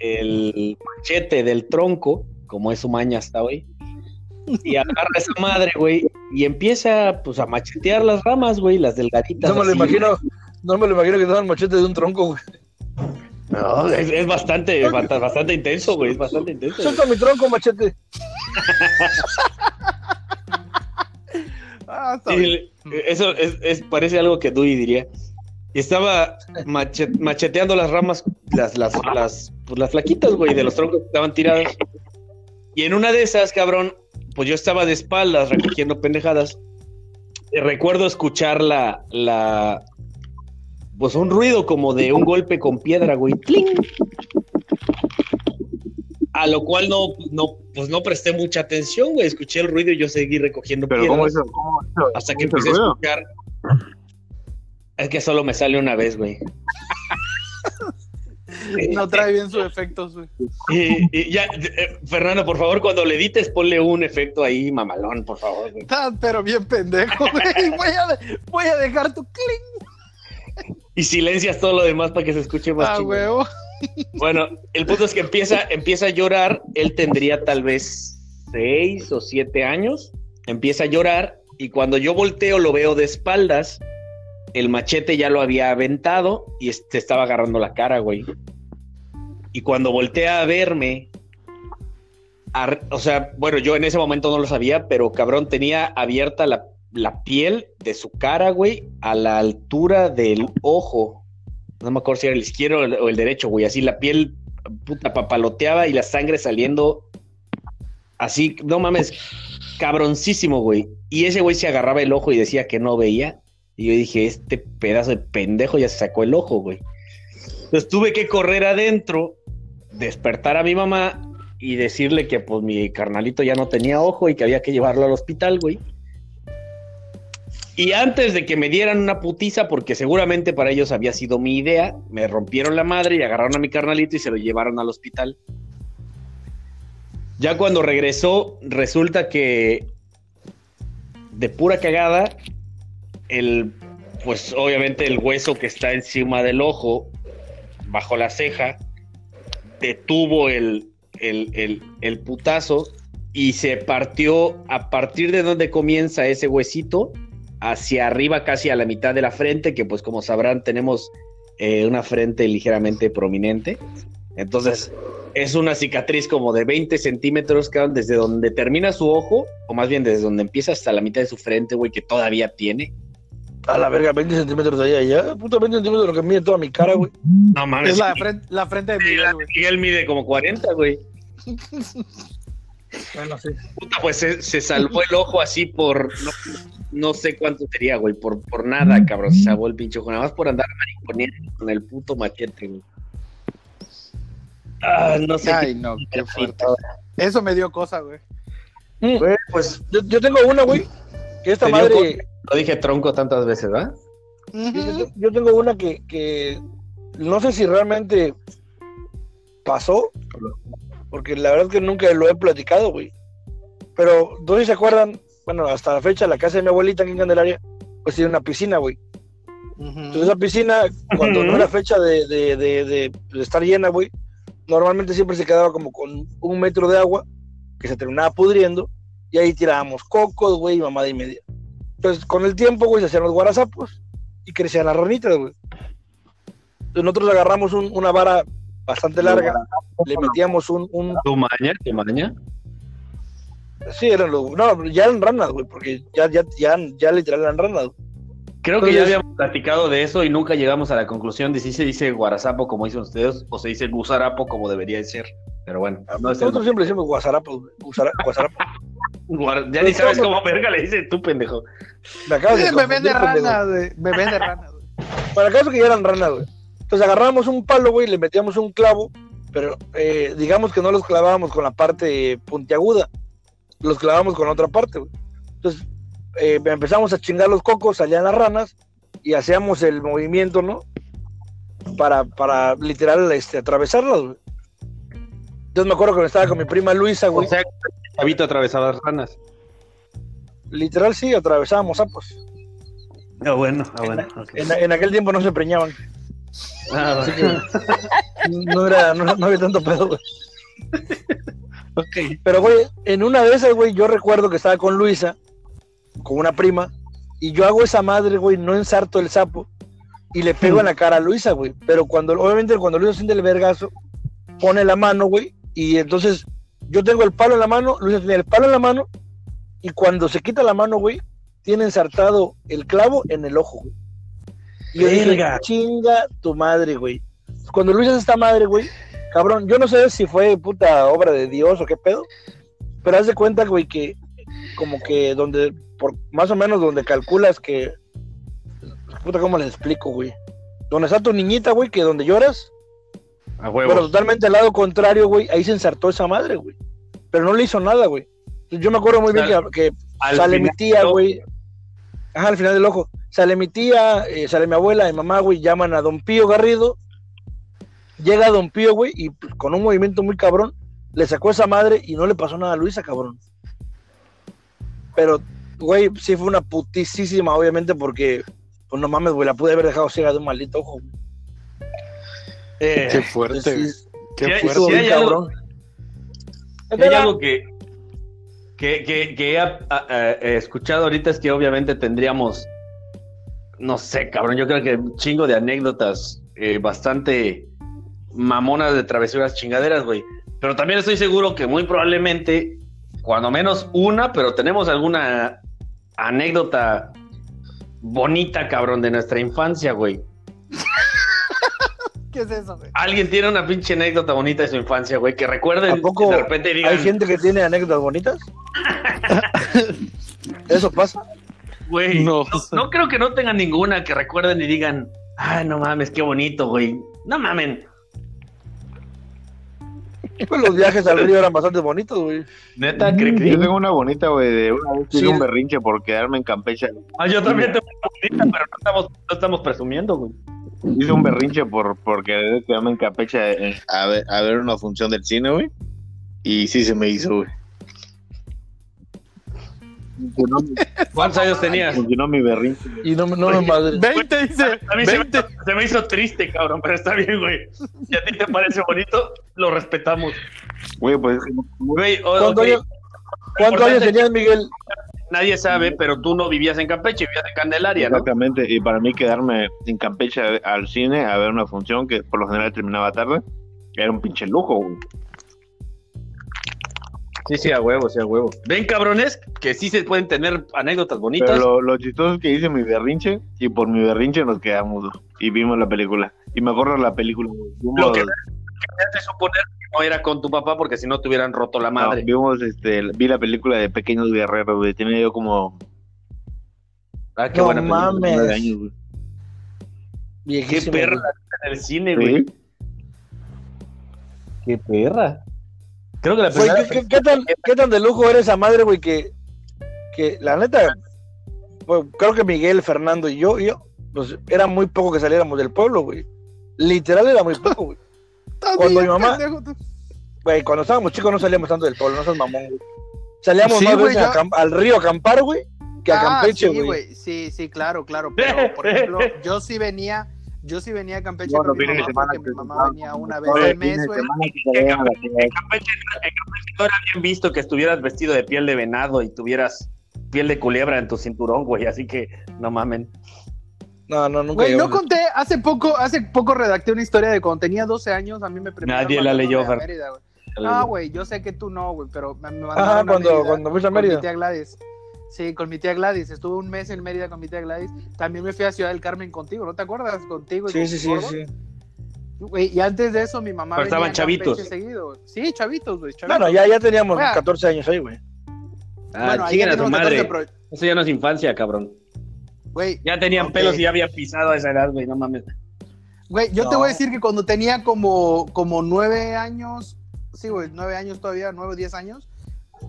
el machete del tronco, como es su maña hasta hoy, y agarra esa madre, güey, y empieza, pues, a machetear las ramas, güey, las delgaditas.
No me lo imagino, no me lo imagino que el machete de un tronco, güey.
No, es, bastante, bastante intenso, güey, es bastante intenso.
Suelta mi tronco, machete.
Ah, eso es, parece algo que Dewey diría. Estaba macheteando las ramas, las, las, las, pues, las flaquitas, güey, de los troncos que estaban tirados. Y en una de esas, cabrón, pues yo estaba de espaldas recogiendo pendejadas. Y recuerdo escuchar la, la, pues un ruido como de un golpe con piedra, güey. A lo cual no, no, pues no presté mucha atención, güey. Escuché el ruido y yo seguí recogiendo
¿Pero
¿Cómo
eso?
Hasta que empecé a escuchar. Es que solo me sale una vez, güey.
No trae bien sus efectos, güey.
Y, ya, eh, Fernando, por favor, cuando le edites, ponle un efecto ahí, mamalón, por favor.
Güey. pero bien pendejo, güey. Voy a, voy a dejar tu cling.
Y silencias todo lo demás para que se escuche más
ah, huevo.
Bueno, el punto es que empieza, empieza a llorar. Él tendría tal vez seis o siete años. Empieza a llorar y cuando yo volteo lo veo de espaldas. El machete ya lo había aventado y se estaba agarrando la cara, güey. Y cuando voltea a verme, o sea, bueno, yo en ese momento no lo sabía, pero cabrón tenía abierta la, la piel de su cara, güey, a la altura del ojo no me acuerdo si era el izquierdo o el derecho, güey, así la piel puta papaloteaba y la sangre saliendo así, no mames, cabroncísimo, güey. Y ese güey se agarraba el ojo y decía que no veía. Y yo dije, este pedazo de pendejo ya se sacó el ojo, güey. Entonces tuve que correr adentro, despertar a mi mamá y decirle que pues mi carnalito ya no tenía ojo y que había que llevarlo al hospital, güey. Y antes de que me dieran una putiza, porque seguramente para ellos había sido mi idea, me rompieron la madre y agarraron a mi carnalito y se lo llevaron al hospital. Ya cuando regresó, resulta que de pura cagada, el, pues obviamente el hueso que está encima del ojo, bajo la ceja, detuvo el, el, el putazo y se partió a partir de donde comienza ese huesito hacia arriba, casi a la mitad de la frente, que pues como sabrán tenemos eh, una frente ligeramente prominente. Entonces es una cicatriz como de 20 centímetros, desde donde termina su ojo, o más bien desde donde empieza hasta la mitad de su frente, güey, que todavía tiene.
A la verga, 20 centímetros de allá, allá. Puta, 20 centímetros de lo que mide toda mi cara, güey.
No mames.
Es la frente, la frente de Miguel, güey.
Miguel mide como 40, güey.
bueno, sí.
Puta, pues se, se, salvó el ojo así por no sé cuánto sería, güey, por, por nada, cabrón, se sabó el pinche ojo, nada más por andar mariconiendo con el puto machete, güey.
Ah, no sé. Ay, no, qué fuerte. Eso me dio cosa, güey.
Mm. pues yo, yo, tengo una, güey, que esta madre...
Lo dije tronco tantas veces, ¿verdad?
yo, tengo una que, que no sé si realmente pasó, porque la verdad es que nunca lo he platicado, güey. Pero, ¿no se acuerdan bueno, hasta la fecha, la casa de mi abuelita aquí en Candelaria, pues tiene una piscina, güey. Entonces esa piscina, cuando no era fecha de, estar llena, güey, normalmente siempre se quedaba como con un metro de agua que se terminaba pudriendo y ahí tirábamos cocos, güey, y mamada y media. Entonces, con el tiempo, güey, se hacían los guarazapos y crecían las ranitas, güey. Entonces, nosotros agarramos una vara bastante larga, le metíamos un... un...
¿Tu maña? ¿Tu maña?
Sí, eran los. No, ya eran ranas, güey, porque ya, ya, ya, ya literal eran ranas.
Creo que ya habíamos platicado de eso y nunca llegamos a la conclusión de si se dice guarazapo como dicen ustedes o se dice gusarapo como debería ser. Pero bueno.
Nosotros siempre decimos guasarapo, guasarapo.
ya ni sabes cómo verga le dice tú, pendejo.
Me acabas de bebé de rana, güey. Bebé de rana, güey.
Para caso que ya eran ranas, güey. Entonces agarramos un palo, güey, le metíamos un clavo, pero eh, digamos que no los clavábamos con la parte puntiaguda, los clavamos con otra parte, Entonces eh, empezamos a chingar los cocos, salían las ranas y hacíamos el movimiento, ¿no? Para, para literal este, atravesarlas, Entonces me acuerdo que estaba con mi prima Luisa, güey. O sea,
Chavito atravesaba las ranas.
Literal sí, atravesábamos sapos.
Ah, bueno, ah, bueno.
En, aquel tiempo no se preñaban. Ah, Así que no, era, no, no había tanto pedo, güey. Pero, güey, en una de esas, güey, yo recuerdo que estaba con Luisa, con una prima, y yo hago esa madre, güey, no ensarto el sapo y le pego en la cara a Luisa, güey. Pero cuando, obviamente, cuando Luisa siente el vergazo, pone la mano, güey, y entonces yo tengo el palo en la mano, Luisa tiene el palo en la mano, y cuando se quita la mano, güey, tiene ensartado el clavo en el ojo, güey. Y yo dije, chinga tu madre, güey. Cuando Luis hace esta madre, güey, cabrón, yo no sé si fue puta obra de Dios o qué pedo, pero haz de cuenta, güey, que como que donde, por más o menos donde calculas que, puta, ¿cómo les explico, güey? Donde está tu niñita, güey, que donde lloras, pero totalmente al lado contrario, güey, ahí se ensartó esa madre, güey. Pero no le hizo nada, güey. Yo me acuerdo muy bien que, sale mi tía, güey. Ajá, al final del ojo. Sale mi tía, eh, sale mi abuela, mi mamá, güey, llaman a don Pío Garrido. Llega don Pío, güey, y con un movimiento muy cabrón, le sacó esa madre y no le pasó nada a Luisa, cabrón. Pero, güey, sí fue una putísima, obviamente, porque, pues no mames, güey, la pude haber dejado ciega de un maldito ojo.
Eh, qué fuerte.
qué fuerte, hay cabrón. Algo, hay algo que, que, que, he, escuchado ahorita es que obviamente tendríamos, no sé, cabrón, yo creo que un chingo de anécdotas eh, bastante mamonas de travesuras chingaderas, güey. Pero también estoy seguro que muy probablemente, cuando menos una, pero tenemos alguna anécdota bonita, cabrón, de nuestra infancia, güey.
¿Qué es eso, güey?
Alguien tiene una pinche anécdota bonita de su infancia, güey, que recuerden
de repente digan... ¿Hay gente que tiene anécdotas bonitas? ¿Eso pasa?
Güey, no, no, creo que no tengan ninguna que recuerden y digan, ay, no mames, qué bonito, güey. No mamen.
Pues los viajes al río eran bastante bonitos, güey.
Neta, que.
Yo tengo una bonita, güey, de una vez un berrinche por quedarme en Campeche.
Ah, yo también tengo una bonita, pero no estamos, no estamos presumiendo, güey.
Hice un berrinche por, por querer quedarme en Campeche a ver, a ver una función del cine, güey. Y sí se me hizo, güey.
¿Cuántos años tenías?
Funcionó mi berrinche.
Y no, no me madre.
20 dice.
A mí 20. Se, me, hizo triste, cabrón, pero está bien, güey. Si a ti te parece bonito, lo respetamos.
Güey, pues.
Güey, ¿Cuántos años, ¿cuánto años tenías, Miguel?
Nadie sabe, pero tú no vivías en Campeche, vivías en Candelaria,
¿no? Exactamente, y para mí quedarme en Campeche al cine a ver una función que por lo general terminaba tarde, era un pinche lujo, güey.
Sí, sí, a huevo, sí, a huevo. Ven, cabrones, que sí se pueden tener anécdotas bonitas.
Pero lo, chistoso es que hice mi berrinche y por mi berrinche nos quedamos y vimos la película. Y me acuerdo la película.
Lo que, que suponer que no era con tu papá porque si no te hubieran roto la madre.
vimos, este, vi la película de Pequeños Guerreros, güey. Tiene yo como...
Ah, qué no buena mames.
Años, Qué perra en el cine, güey. Qué perra.
Creo que la ¿qué, tan, ¿qué, tan, de lujo era esa madre, güey? Que, que la neta, pues, creo que Miguel, Fernando y yo, yo, pues era muy poco que saliéramos del pueblo, güey. Literal era muy poco, güey. Cuando mi mamá, güey, cuando estábamos chicos no salíamos tanto del pueblo, no seas mamón, güey. Salíamos más veces al río a acampar, güey, que a ah, Campeche, güey.
Sí, sí, claro, claro. Pero, por ejemplo, yo sí venía yo sí venía a Campeche con mi mamá porque mi mamá venía una vez al mes, güey. En Campeche,
no era bien visto que estuvieras vestido de piel de venado y tuvieras piel de culebra en tu cinturón, güey, así que no mamen.
No, no, nunca.
Güey, no conté, hace poco, hace poco redacté una historia de cuando tenía 12 años, a mí me.
Nadie la leyó,
Ah, güey, yo sé que tú no, güey, pero me
mandaron Ah, cuando, cuando fuiste a Mérida.
Mi tía Gladys. Sí, con mi tía Gladys. Estuve un mes en Mérida con mi tía Gladys. También me fui a Ciudad del Carmen contigo, ¿no te acuerdas? Contigo. Y
sí, sí, sí, sí.
y antes de eso, mi mamá.
Pero estaban chavitos.
Seguido. Sí, chavitos, güey.
Bueno, ya, ya teníamos 14 años ahí, güey.
Ah, bueno, a tu madre. Eso ya no es infancia, cabrón. Güey. Ya tenían pelos y ya habían pisado a esa edad, güey, no mames.
Güey, yo te voy a decir que cuando tenía como, como nueve años, sí, güey, nueve años todavía, nueve o diez años,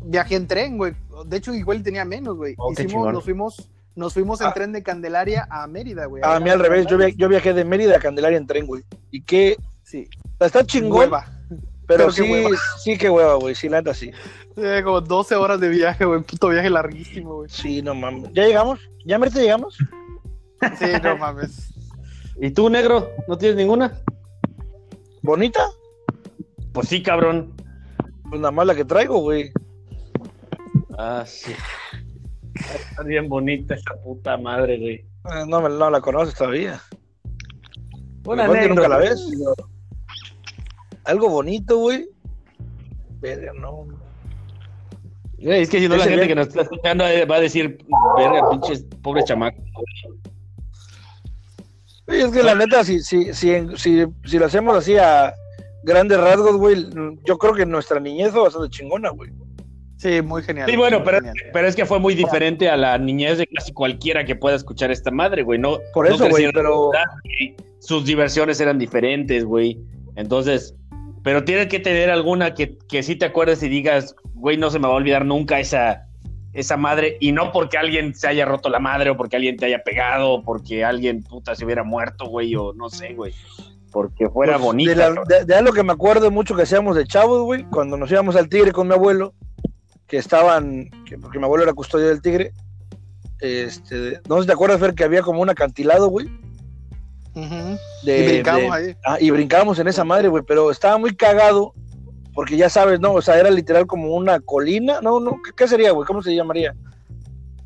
viajé en tren, güey. De hecho, igual tenía menos, güey. Oh, nos fuimos, nos fuimos en ah. tren de Candelaria a Mérida, güey.
A, mí al revés, yo, viajé de Mérida a Candelaria en tren, güey. Y qué. Sí. Está chingón. Pero, sí, sí, qué hueva, güey. Sí, neta, sí.
Como 12 horas de viaje, güey. Puto viaje larguísimo, güey.
Sí, no mames. ¿Ya llegamos? ¿Ya Mérida llegamos?
sí, no mames.
¿Y tú, negro? ¿No tienes ninguna?
¿Bonita?
Pues sí, cabrón.
Pues nada más la que traigo, güey.
Ah, sí. Está bien bonita esa puta madre, güey.
Ah, no, no la conoces todavía.
Una nunca
la ves. Algo bonito, güey. Verga, no.
Es que si no, la gente que nos está escuchando eh, va a decir, verga, pinches, pobre chamaco.
Es que la neta, si, si, si, si, si lo hacemos así a grandes rasgos, güey, yo creo que nuestra niñez fue bastante chingona, güey.
Sí, muy genial.
Sí, bueno, pero, pero, es que fue muy diferente a la niñez de casi cualquiera que pueda escuchar esta madre, güey. No,
Por eso, güey, pero...
Sus diversiones eran diferentes, güey. Entonces, pero tiene que tener alguna que, que sí te acuerdes y digas, güey, no se me va a olvidar nunca esa, esa madre, y no porque alguien se haya roto la madre, o porque alguien te haya pegado, o porque alguien puta se hubiera muerto, güey, o no sé, güey. Porque fuera pues, bonito.
De, algo que me acuerdo mucho que hacíamos de chavos, güey, cuando nos íbamos al tigre con mi abuelo, que estaban, porque mi abuelo era custodio del tigre, este, no sé si te acuerdas, Fer, que había como un acantilado, güey.
Y brincamos ahí.
Ah, y brincábamos en esa madre, güey, pero estaba muy cagado porque ya sabes, ¿no? O sea, era literal como una colina. No, no, ¿qué, sería, güey? ¿Cómo se llamaría?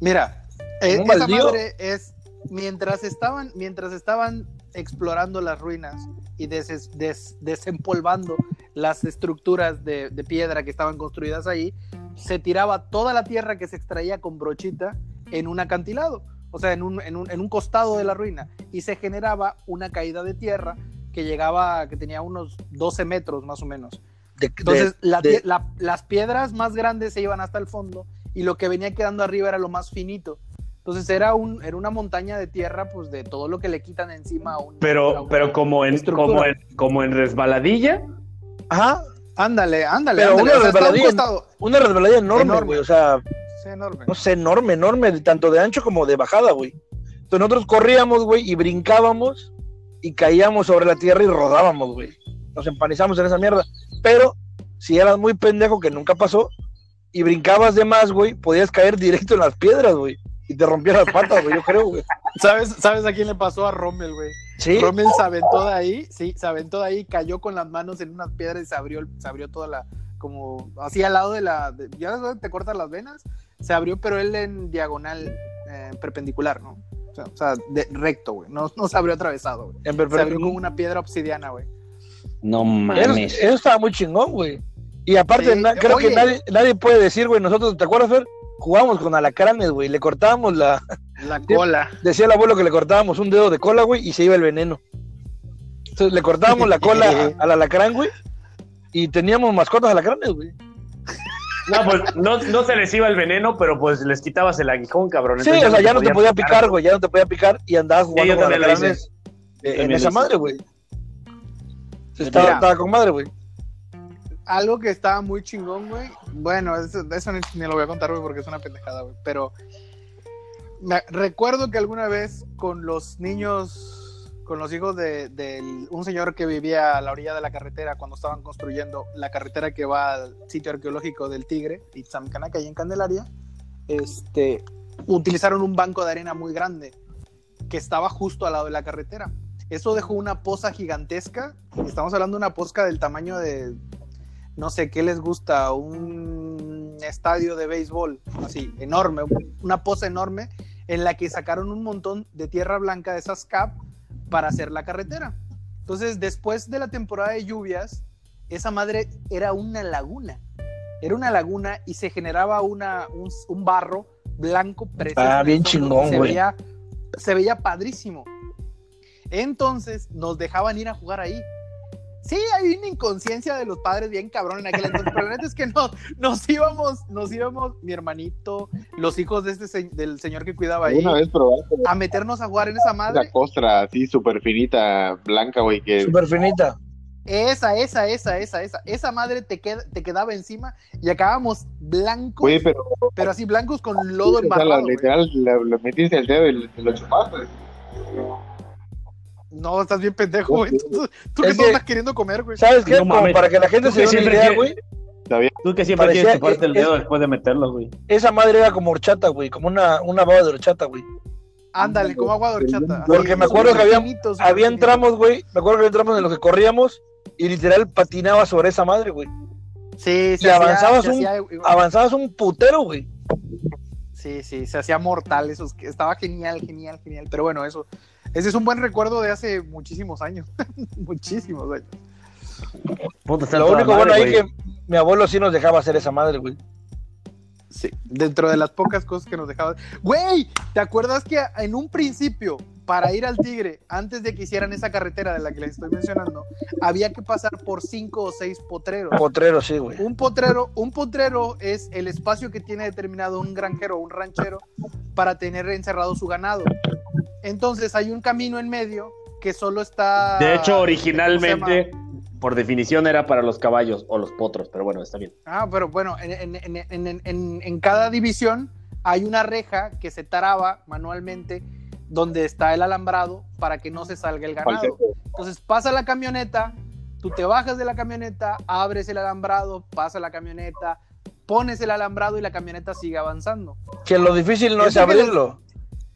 Mira, eh, esa madre es mientras estaban, mientras estaban explorando las ruinas y desempolvando las estructuras de, piedra que estaban construidas ahí, se tiraba toda la tierra que se extraía con brochita en un acantilado, o sea, en un, en un, en un costado de la ruina, y se generaba una caída de tierra que llegaba, que tenía unos 12 metros más o menos. Entonces, las piedras más grandes se iban hasta el fondo y lo que venía quedando arriba era lo más finito. Entonces era, un, era una montaña de tierra, pues de todo lo que le quitan encima a un.
Pero, pero como en, como en, como en resbaladilla.
Ajá.
Ándale, ándale.
Pero una, resbaladilla, una resbaladilla enorme, güey. O sea, enorme. no sé, enorme, enorme, tanto de ancho como de bajada, güey. Entonces nosotros corríamos, güey, y brincábamos y caíamos sobre la tierra y rodábamos, güey. Nos empanizamos en esa mierda. Pero si eras muy pendejo, que nunca pasó, y brincabas de más, güey, podías caer directo en las piedras, güey. Y te rompías las patas, güey, yo creo, güey.
¿Sabes, ¿Sabes a quién le pasó a Rommel, güey?
Sí.
Rommel se aventó de ahí, sí, se aventó de ahí, cayó con las manos en unas piedras y se abrió, se abrió toda la, como, así al lado de la, ya te cortas las venas, se abrió, pero él en diagonal, eh, perpendicular, ¿no? O sea, de, recto, güey, no, no se abrió atravesado, güey. Se abrió con una piedra obsidiana, güey.
No mames.
Eso, estaba muy chingón, güey. Y aparte, creo que nadie, nadie puede decir, güey, nosotros, ¿te acuerdas, Fer? Jugábamos con alacranes, güey, le cortábamos la...
La cola.
Decía el abuelo que le cortábamos un dedo de cola, güey, y se iba el veneno. Entonces le cortábamos la cola al alacrán, güey, y teníamos mascotas alacranes, güey.
No, pues no, no, se les iba el veneno, pero pues les quitabas el aguijón, cabrón.
sí, o sea, ya no te podía picar, güey, ya no te podía picar y andabas jugando con alacranes en esa madre, güey. Estaba, con madre, güey.
Algo que estaba muy chingón, güey. Bueno, eso, ni, lo voy a contar, güey, porque es una pendejada, güey. Pero me, recuerdo que alguna vez con los niños, con los hijos de, un señor que vivía a la orilla de la carretera cuando estaban construyendo la carretera que va al sitio arqueológico del Tigre, Itzamcanaca, ahí en Candelaria, este, utilizaron un banco de arena muy grande que estaba justo al lado de la carretera. Eso dejó una poza gigantesca. Estamos hablando de una poza del tamaño de, no sé, ¿qué les gusta? Un estadio de béisbol, así, enorme, una poza enorme en la que sacaron un montón de tierra blanca de esas cap para hacer la carretera. Entonces, después de la temporada de lluvias, esa madre era una laguna. Era una laguna y se generaba una, un, barro blanco
precioso. Ah, bien chingón, güey.
se veía padrísimo. Entonces nos dejaban ir a jugar ahí. Sí, hay una inconsciencia de los padres bien cabrón en aquel entonces, pero la neta es que no, nos íbamos, nos íbamos, mi hermanito, los hijos de este del señor que cuidaba ahí,
vez
a meternos a jugar en esa madre.
La costra así súper finita, blanca, güey, que...
Súper finita.
Esa, esa, esa, esa, esa. Esa madre te, te quedaba encima y acabamos blancos.
pero,
pero así blancos con lodo embarrado.
O literal, lo metiste el dedo y lo chupaste.
No, estás bien pendejo, güey. Tú, que, estás queriendo comer, güey.
¿Sabes qué? Como para que la gente se dé una idea, güey.
Tú que siempre quieres chuparte el dedo después de meterlo, güey.
Esa madre era como horchata, güey. Como una, una baba de horchata, güey.
Ándale, como agua de horchata.
Porque me acuerdo que había, había entramos, güey. Me acuerdo que había entramos en los que corríamos y literal patinaba sobre esa madre, güey.
Sí,
sí. Y avanzabas, un, avanzabas un putero, güey.
Sí, sí, se hacía mortal. Eso estaba genial, genial, genial. Pero bueno, eso, ese es un buen recuerdo de hace muchísimos años. muchísimos años.
lo único bueno ahí que Mi abuelo sí nos dejaba hacer esa madre, güey.
Sí, dentro de las pocas cosas que nos dejaba. Güey, ¿te acuerdas que en un principio, para ir al Tigre, antes de que hicieran esa carretera de la que les estoy mencionando, había que pasar por cinco o seis potreros?
Potreros, sí, güey.
Un potrero, un potrero es el espacio que tiene determinado un granjero o un ranchero para tener encerrado su ganado. Entonces hay un camino en medio que solo está.
De hecho, originalmente por definición era para los caballos o los potros, pero bueno, está bien.
Ah, pero bueno, en, cada división hay una reja que se taraba manualmente donde está el alambrado para que no se salga el ganado. Entonces pasa la camioneta, tú te bajas de la camioneta, abres el alambrado, pasa la camioneta, pones el alambrado y la camioneta sigue avanzando.
Que lo difícil no es, abrirlo,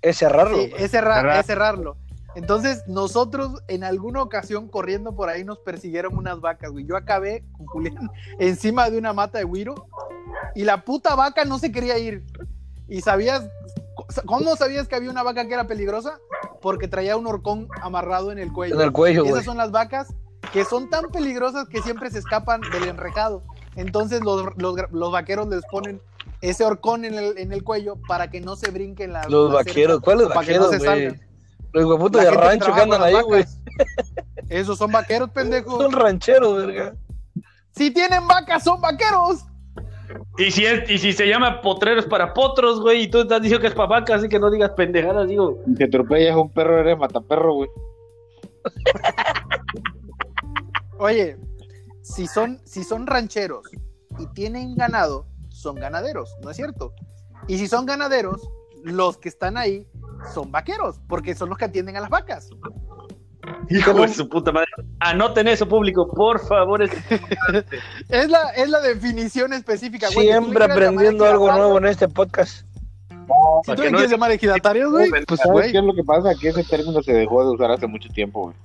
es cerrarlo.
Sí, es, es cerrarlo. Entonces, nosotros en alguna ocasión corriendo por ahí nos persiguieron unas vacas, güey. Yo acabé con Julián encima de una mata de guiro y la puta vaca no se quería ir. ¿Y sabías, cómo sabías que había una vaca que era peligrosa? Porque traía un horcón amarrado en el cuello.
En el cuello,
Esas son las vacas que son tan peligrosas que siempre se escapan del enrejado. Entonces los, vaqueros les ponen ese horcón en el, en el, cuello para que no se brinquen las.
Los vaqueros, ¿cuáles vaqueros? Para que no se salgan. Los hueputos de rancho que andan ahí, güey.
Esos son vaqueros, pendejos.
Son rancheros, verga.
Si tienen vacas, son vaqueros.
Y si, es, y si se llama potreros para potros, güey, y tú estás diciendo que es para vacas, así que no digas pendejadas, digo.
Si te atropellas un perro, eres mataperro, güey.
Oye, si son, si son rancheros y tienen ganado, son ganaderos, ¿no es cierto? Y si son ganaderos, los que están ahí son vaqueros, porque son los que atienden a las vacas.
Hijo de su puta madre. Anoten eso, público, por favor.
Es, la, es la definición específica.
Siempre aprendiendo algo nuevo en este podcast.
si tú no quieres llamar ejidatarios, güey,
pues, ¿sabes qué es lo que pasa? Que ese término se dejó de usar hace mucho tiempo, güey.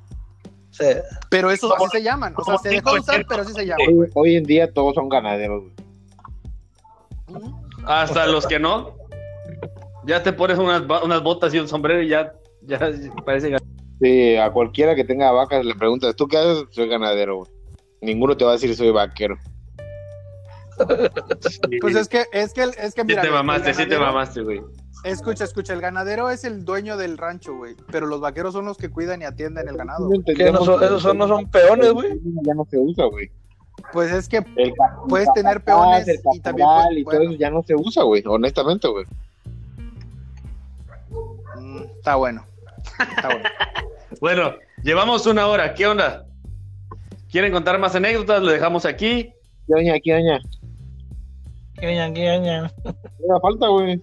Sí. Pero eso así se llaman. O sea, se dejó de usar, pero así se llaman.
Hoy, en día todos son ganaderos, güey.
Hasta los que no. Ya te pones unas, unas botas y un sombrero y ya, ya parece
Sí, a cualquiera que tenga vacas le preguntas, ¿tú qué haces? Soy ganadero, Ninguno te va a decir soy vaquero.
Pues es que, es que, es que
mira. Sí te mamaste, sí te mamaste, güey.
Escucha, escucha, el ganadero es el dueño del rancho, güey. Pero los vaqueros son los que cuidan y atienden el ganado.
no son, esos son, no son peones, güey.
Ya no se usa, güey.
Pues es que puedes tener peones y también.
y todo eso ya no se usa, güey, honestamente, güey.
Está bueno. Está bueno.
bueno, llevamos una hora. ¿Qué onda? ¿Quieren contar más anécdotas? Lo dejamos aquí.
¿Qué oña? ¿Qué oña?
¿Qué oña? ¿Qué oña?
No falta, güey.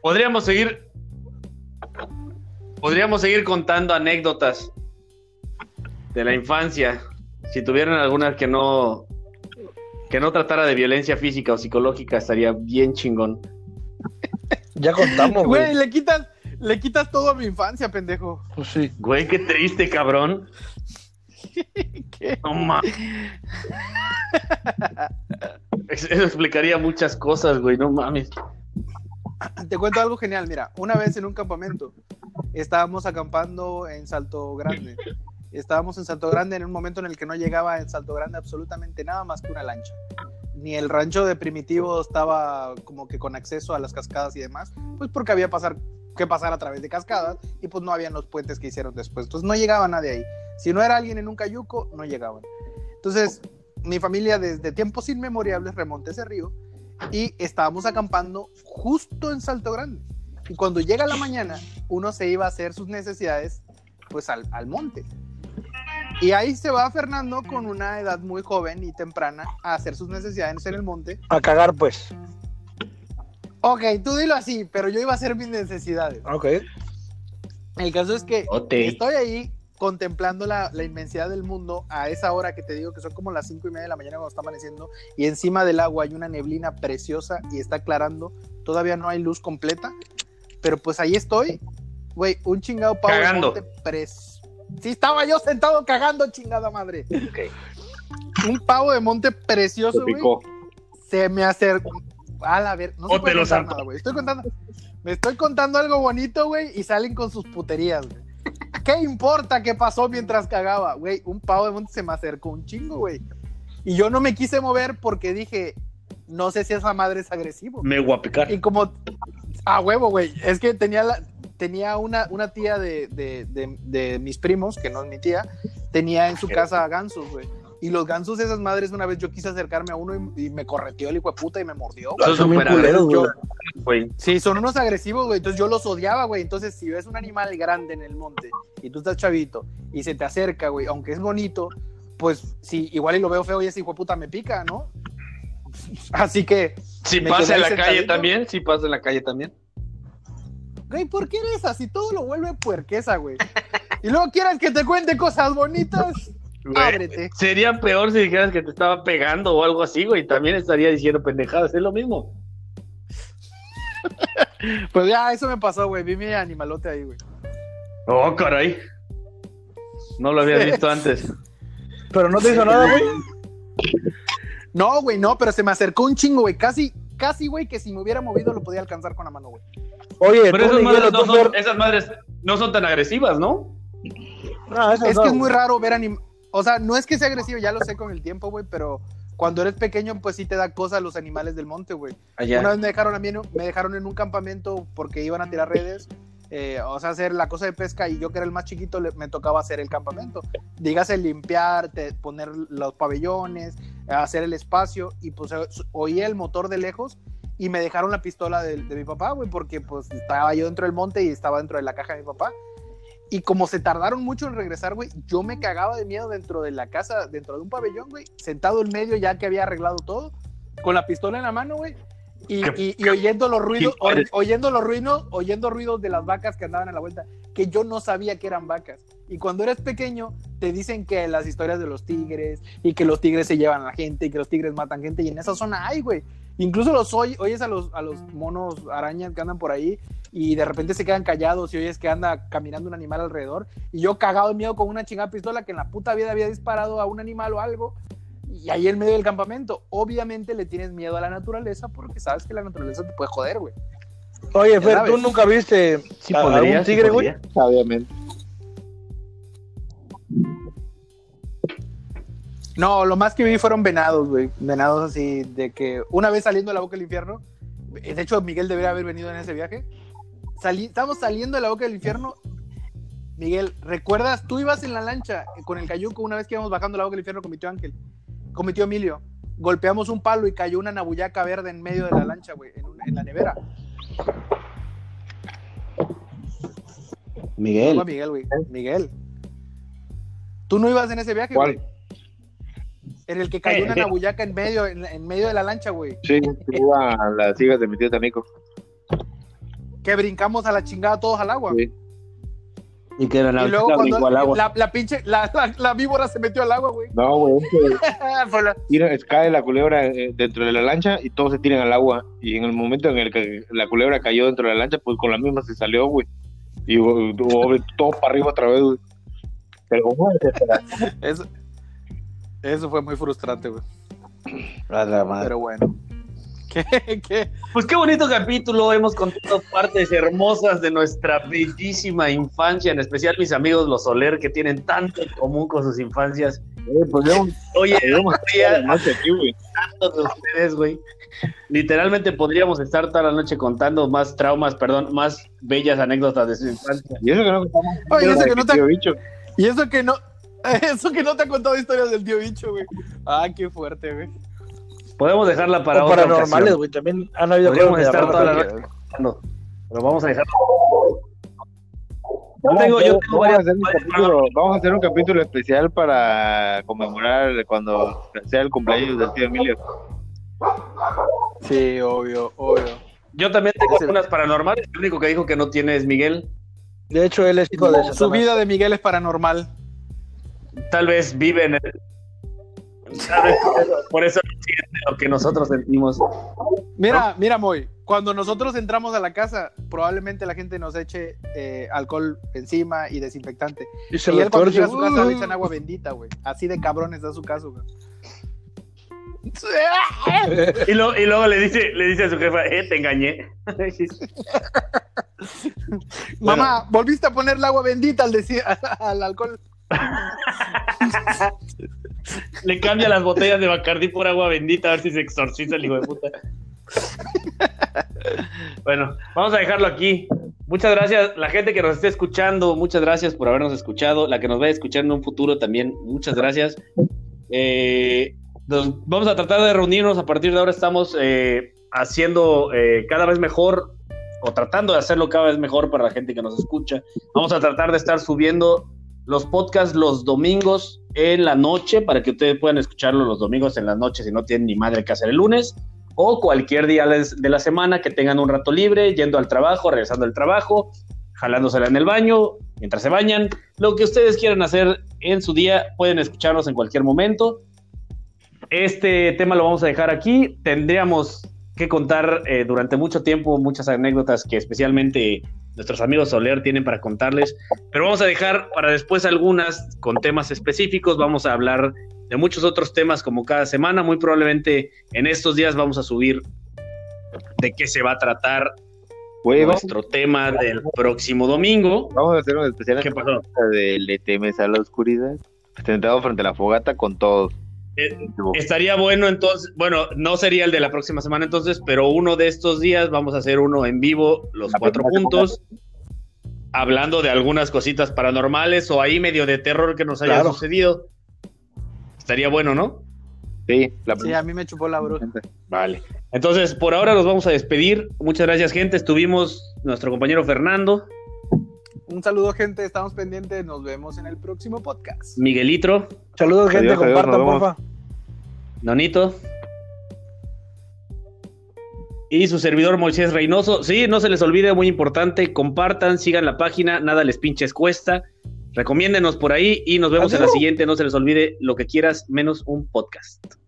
Podríamos seguir. Podríamos seguir contando anécdotas de la infancia. Si tuvieran alguna que no. que no tratara de violencia física o psicológica, estaría bien chingón.
Ya contamos, güey.
Güey, le quitas, le quitas todo a mi infancia, pendejo.
Pues sí.
Güey, qué triste, cabrón. ¿Qué? No mames. Eso explicaría muchas cosas, güey, no mames.
Te cuento algo genial, mira, una vez en un campamento estábamos acampando en Salto Grande. Estábamos en Salto Grande en un momento en el que no llegaba en Salto Grande absolutamente nada más que una lancha. Ni el rancho de Primitivo estaba como que con acceso a las cascadas y demás, pues porque había pasar que pasar a través de cascadas y pues no habían los puentes que hicieron después. Entonces no llegaba nadie ahí. Si no era alguien en un cayuco, no llegaban. Entonces mi familia desde tiempos inmemoriales remonta ese río y estábamos acampando justo en Salto Grande. Y cuando llega la mañana, uno se iba a hacer sus necesidades pues al, al monte. Y ahí se va Fernando con una edad muy joven y temprana a hacer sus necesidades en el monte.
A cagar pues.
Ok, tú dilo así, pero yo iba a hacer mis necesidades.
Ok.
El caso es que estoy ahí contemplando la, inmensidad del mundo a esa hora que te digo que son como las cinco y media de la mañana cuando está amaneciendo y encima del agua hay una neblina preciosa y está aclarando. Todavía no hay luz completa, pero pues ahí estoy, güey, un chingado pavo de monte pres... Sí, estaba yo sentado cagando, chingada madre. Un pavo de monte precioso, güey. Se me acercó, a la ver, no se puede contar nada, güey. Estoy contando, me estoy contando algo bonito, güey, y salen con sus puterías, güey. ¿Qué importa qué pasó mientras cagaba, güey? Un pavo de monte se me acercó un chingo, güey. Y yo no me quise mover porque dije, no sé si esa madre es agresivo.
Me voy a picar.
Y como, a huevo, güey, es que tenía la, tenía una, una tía de, de, de, mis primos, que no es mi tía, tenía en su casa gansos, güey. Y los gansos esas madres, una vez yo quise acercarme a uno y, me correteó el hijo de puta y me mordió.
Son
güey. Sí, son unos agresivos, güey. Entonces yo los odiaba, güey. Entonces, si ves un animal grande en el monte y tú estás chavito y se te acerca, güey, aunque es bonito, pues sí, igual y lo veo feo y ese hijo de puta me pica, ¿no? Así que.
Si pasa en la calle también, si pasa en la calle también.
Güey, ¿por qué eres así? Todo lo vuelve puerquesa, güey. Y luego quieras que te cuente cosas bonitas. Ábrete.
Sería peor si dijeras que te estaba pegando o algo así, güey. También estaría diciendo pendejadas. Es lo mismo.
pues ya, eso me pasó, güey. Vi mi animalote ahí, güey.
Oh, caray. No lo había visto antes.
Pero no te hizo nada, güey.
No, güey, no, pero se me acercó un chingo, güey. Casi, casi, güey, que si me hubiera movido lo podía alcanzar con la mano, güey.
Oye, pero esas madres, no son, esas madres no son tan agresivas, ¿no?
no es que es muy raro ver animales o sea, no es que sea agresivo, ya lo sé con el tiempo, güey, pero cuando eres pequeño, pues sí te da cosas los animales del monte, güey. Una vez me dejaron a mí, me dejaron en un campamento porque iban a tirar redes, eh, o sea, hacer la cosa de pesca y yo que era el más chiquito me tocaba hacer el campamento. Dígase limpiar, poner los pabellones, hacer el espacio y pues oí el motor de lejos y me dejaron la pistola de, de mi papá, güey, porque pues estaba yo dentro del monte y estaba dentro de la caja de mi papá. Y como se tardaron mucho en regresar, güey, yo me cagaba de miedo dentro de la casa, dentro de un pabellón, güey, sentado en medio ya que había arreglado todo, con la pistola en la mano, güey, y, oyendo los ruidos, oyendo los ruidos, oyendo ruidos de las vacas que andaban a la vuelta, que yo no sabía que eran vacas. Y cuando eres pequeño, te dicen que las historias de los tigres, y que los tigres se llevan a la gente, y que los tigres matan gente, y en esa zona hay, güey. Incluso los oyes a los, a los monos arañas que andan por ahí, y de repente se quedan callados y oyes que anda caminando un animal alrededor. Y yo cagado de miedo con una chingada pistola que en la puta vida había disparado a un animal o algo. Y ahí en medio del campamento, obviamente le tienes miedo a la naturaleza porque sabes que la naturaleza te puede joder, güey.
Oye, Fer, ¿tú nunca viste a un tigre, güey?
Obviamente.
No, lo más que vi fueron venados, güey. Venados así, de que una vez saliendo de la boca del infierno, de hecho Miguel debería haber venido en ese viaje, estamos saliendo de la boca del infierno. Miguel, ¿recuerdas? Tú ibas en la lancha con el cayuco una vez que íbamos bajando la boca del infierno con mi tío Ángel, con mi tío Emilio. Golpeamos un palo y cayó una nabuyaca verde en medio de la lancha, güey, en, la nevera.
Miguel.
Miguel, güey. Miguel. ¿Tú no ibas en ese viaje, güey? En el que cayó una nabuyaca en medio, en, medio de la lancha, güey.
Sí, iba a las hijas de mi tío Tanico
que brincamos a la chingada todos al agua.
Y que la
y luego cuando la, la, pinche, la, la, víbora se metió al agua, güey.
No, güey. cae la culebra eh, dentro de la lancha y todos se tiran al agua. Y en el momento en el que la culebra cayó dentro de la lancha, pues con la misma se salió, güey. Y todo para arriba otra vez, güey. Pero,
eso, eso fue muy frustrante, güey.
Pero
bueno.
Pues qué bonito capítulo, hemos contado partes hermosas de nuestra bellísima infancia, en especial mis amigos los Soler, que tienen tanto en común con sus infancias.
Eh, pues
Oye, tantos de ustedes, güey. Literalmente podríamos estar toda la noche contando más traumas, perdón, más bellas anécdotas de su infancia.
Y eso que no,
Oye, eso que no te... Y eso que no, eso que no te ha contado historias del tío bicho, güey. Ah, qué fuerte, güey.
Podemos dejarla para o otra
paranormales, güey. También han habido
Podríamos estar toda la noche. Pero vamos a dejar. Yo tengo, yo tengo
vamos, a hacer un capítulo, vamos a hacer un capítulo especial para conmemorar cuando sea el cumpleaños del tío Emilio.
Sí, obvio, obvio.
Yo también tengo unas paranormales. El único que dijo que no tiene es Miguel.
De hecho, él es hijo de
Su vida de Miguel es paranormal.
Tal vez vive en el por eso siente lo que nosotros sentimos.
Mira, mira, Moy, cuando nosotros entramos a la casa, probablemente la gente nos eche eh, alcohol encima y desinfectante. Y, se él cuando llega a su casa le echan uh. agua bendita, güey. Así de cabrones da su caso, güey.
y, luego le dice, le dice a su jefa, eh, te engañé.
Mamá, volviste a poner el agua bendita al, al alcohol.
Le cambia las botellas de Bacardí por agua bendita a ver si se exorciza el hijo de puta. bueno, vamos a dejarlo aquí. Muchas gracias, la gente que nos esté escuchando, muchas gracias por habernos escuchado. La que nos vaya escuchando en un futuro también, muchas gracias. Eh, vamos a tratar de reunirnos. A partir de ahora estamos eh, haciendo eh, cada vez mejor o tratando de hacerlo cada vez mejor para la gente que nos escucha. Vamos a tratar de estar subiendo los podcasts los domingos en la noche para que ustedes puedan escucharlo los domingos en la noche si no tienen ni madre que hacer el lunes o cualquier día de la semana que tengan un rato libre, yendo al trabajo, regresando al trabajo, jalándosela en el baño, mientras se bañan, lo que ustedes quieran hacer en su día, pueden escucharnos en cualquier momento. Este tema lo vamos a dejar aquí. Tendríamos que contar eh, durante mucho tiempo muchas anécdotas que especialmente nuestros amigos Soler tienen para contarles, pero vamos a dejar para después algunas con temas específicos, vamos a hablar de muchos otros temas como cada semana, muy probablemente en estos días vamos a subir de qué se va a tratar nuestro tema del próximo domingo.
Vamos a hacer un especial ¿Qué pasó? de Le temes a la oscuridad, sentado frente a la fogata con todos.
Eh, estaría bueno entonces, bueno, no sería el de la próxima semana entonces, pero uno de estos días vamos a hacer uno en vivo, los cuatro puntos, hablando de algunas cositas paranormales o ahí medio de terror que nos haya sucedido. Estaría bueno, ¿no?
Sí,
sí, a mí me chupó la bruja.
Vale. Entonces, por ahora nos vamos a despedir. Muchas gracias, gente. Estuvimos nuestro compañero Fernando.
Un saludo, gente. Estamos pendientes. Nos vemos en el próximo podcast.
Miguelitro.
Saludos, gente. Compartan, porfa.
Nonito. Y su servidor Moisés Reynoso. Sí, no se les olvide, muy importante. Compartan, sigan la página. Nada les pinches cuesta. Recomiéndenos por ahí y nos vemos en la siguiente. No se les olvide lo que quieras, menos un podcast.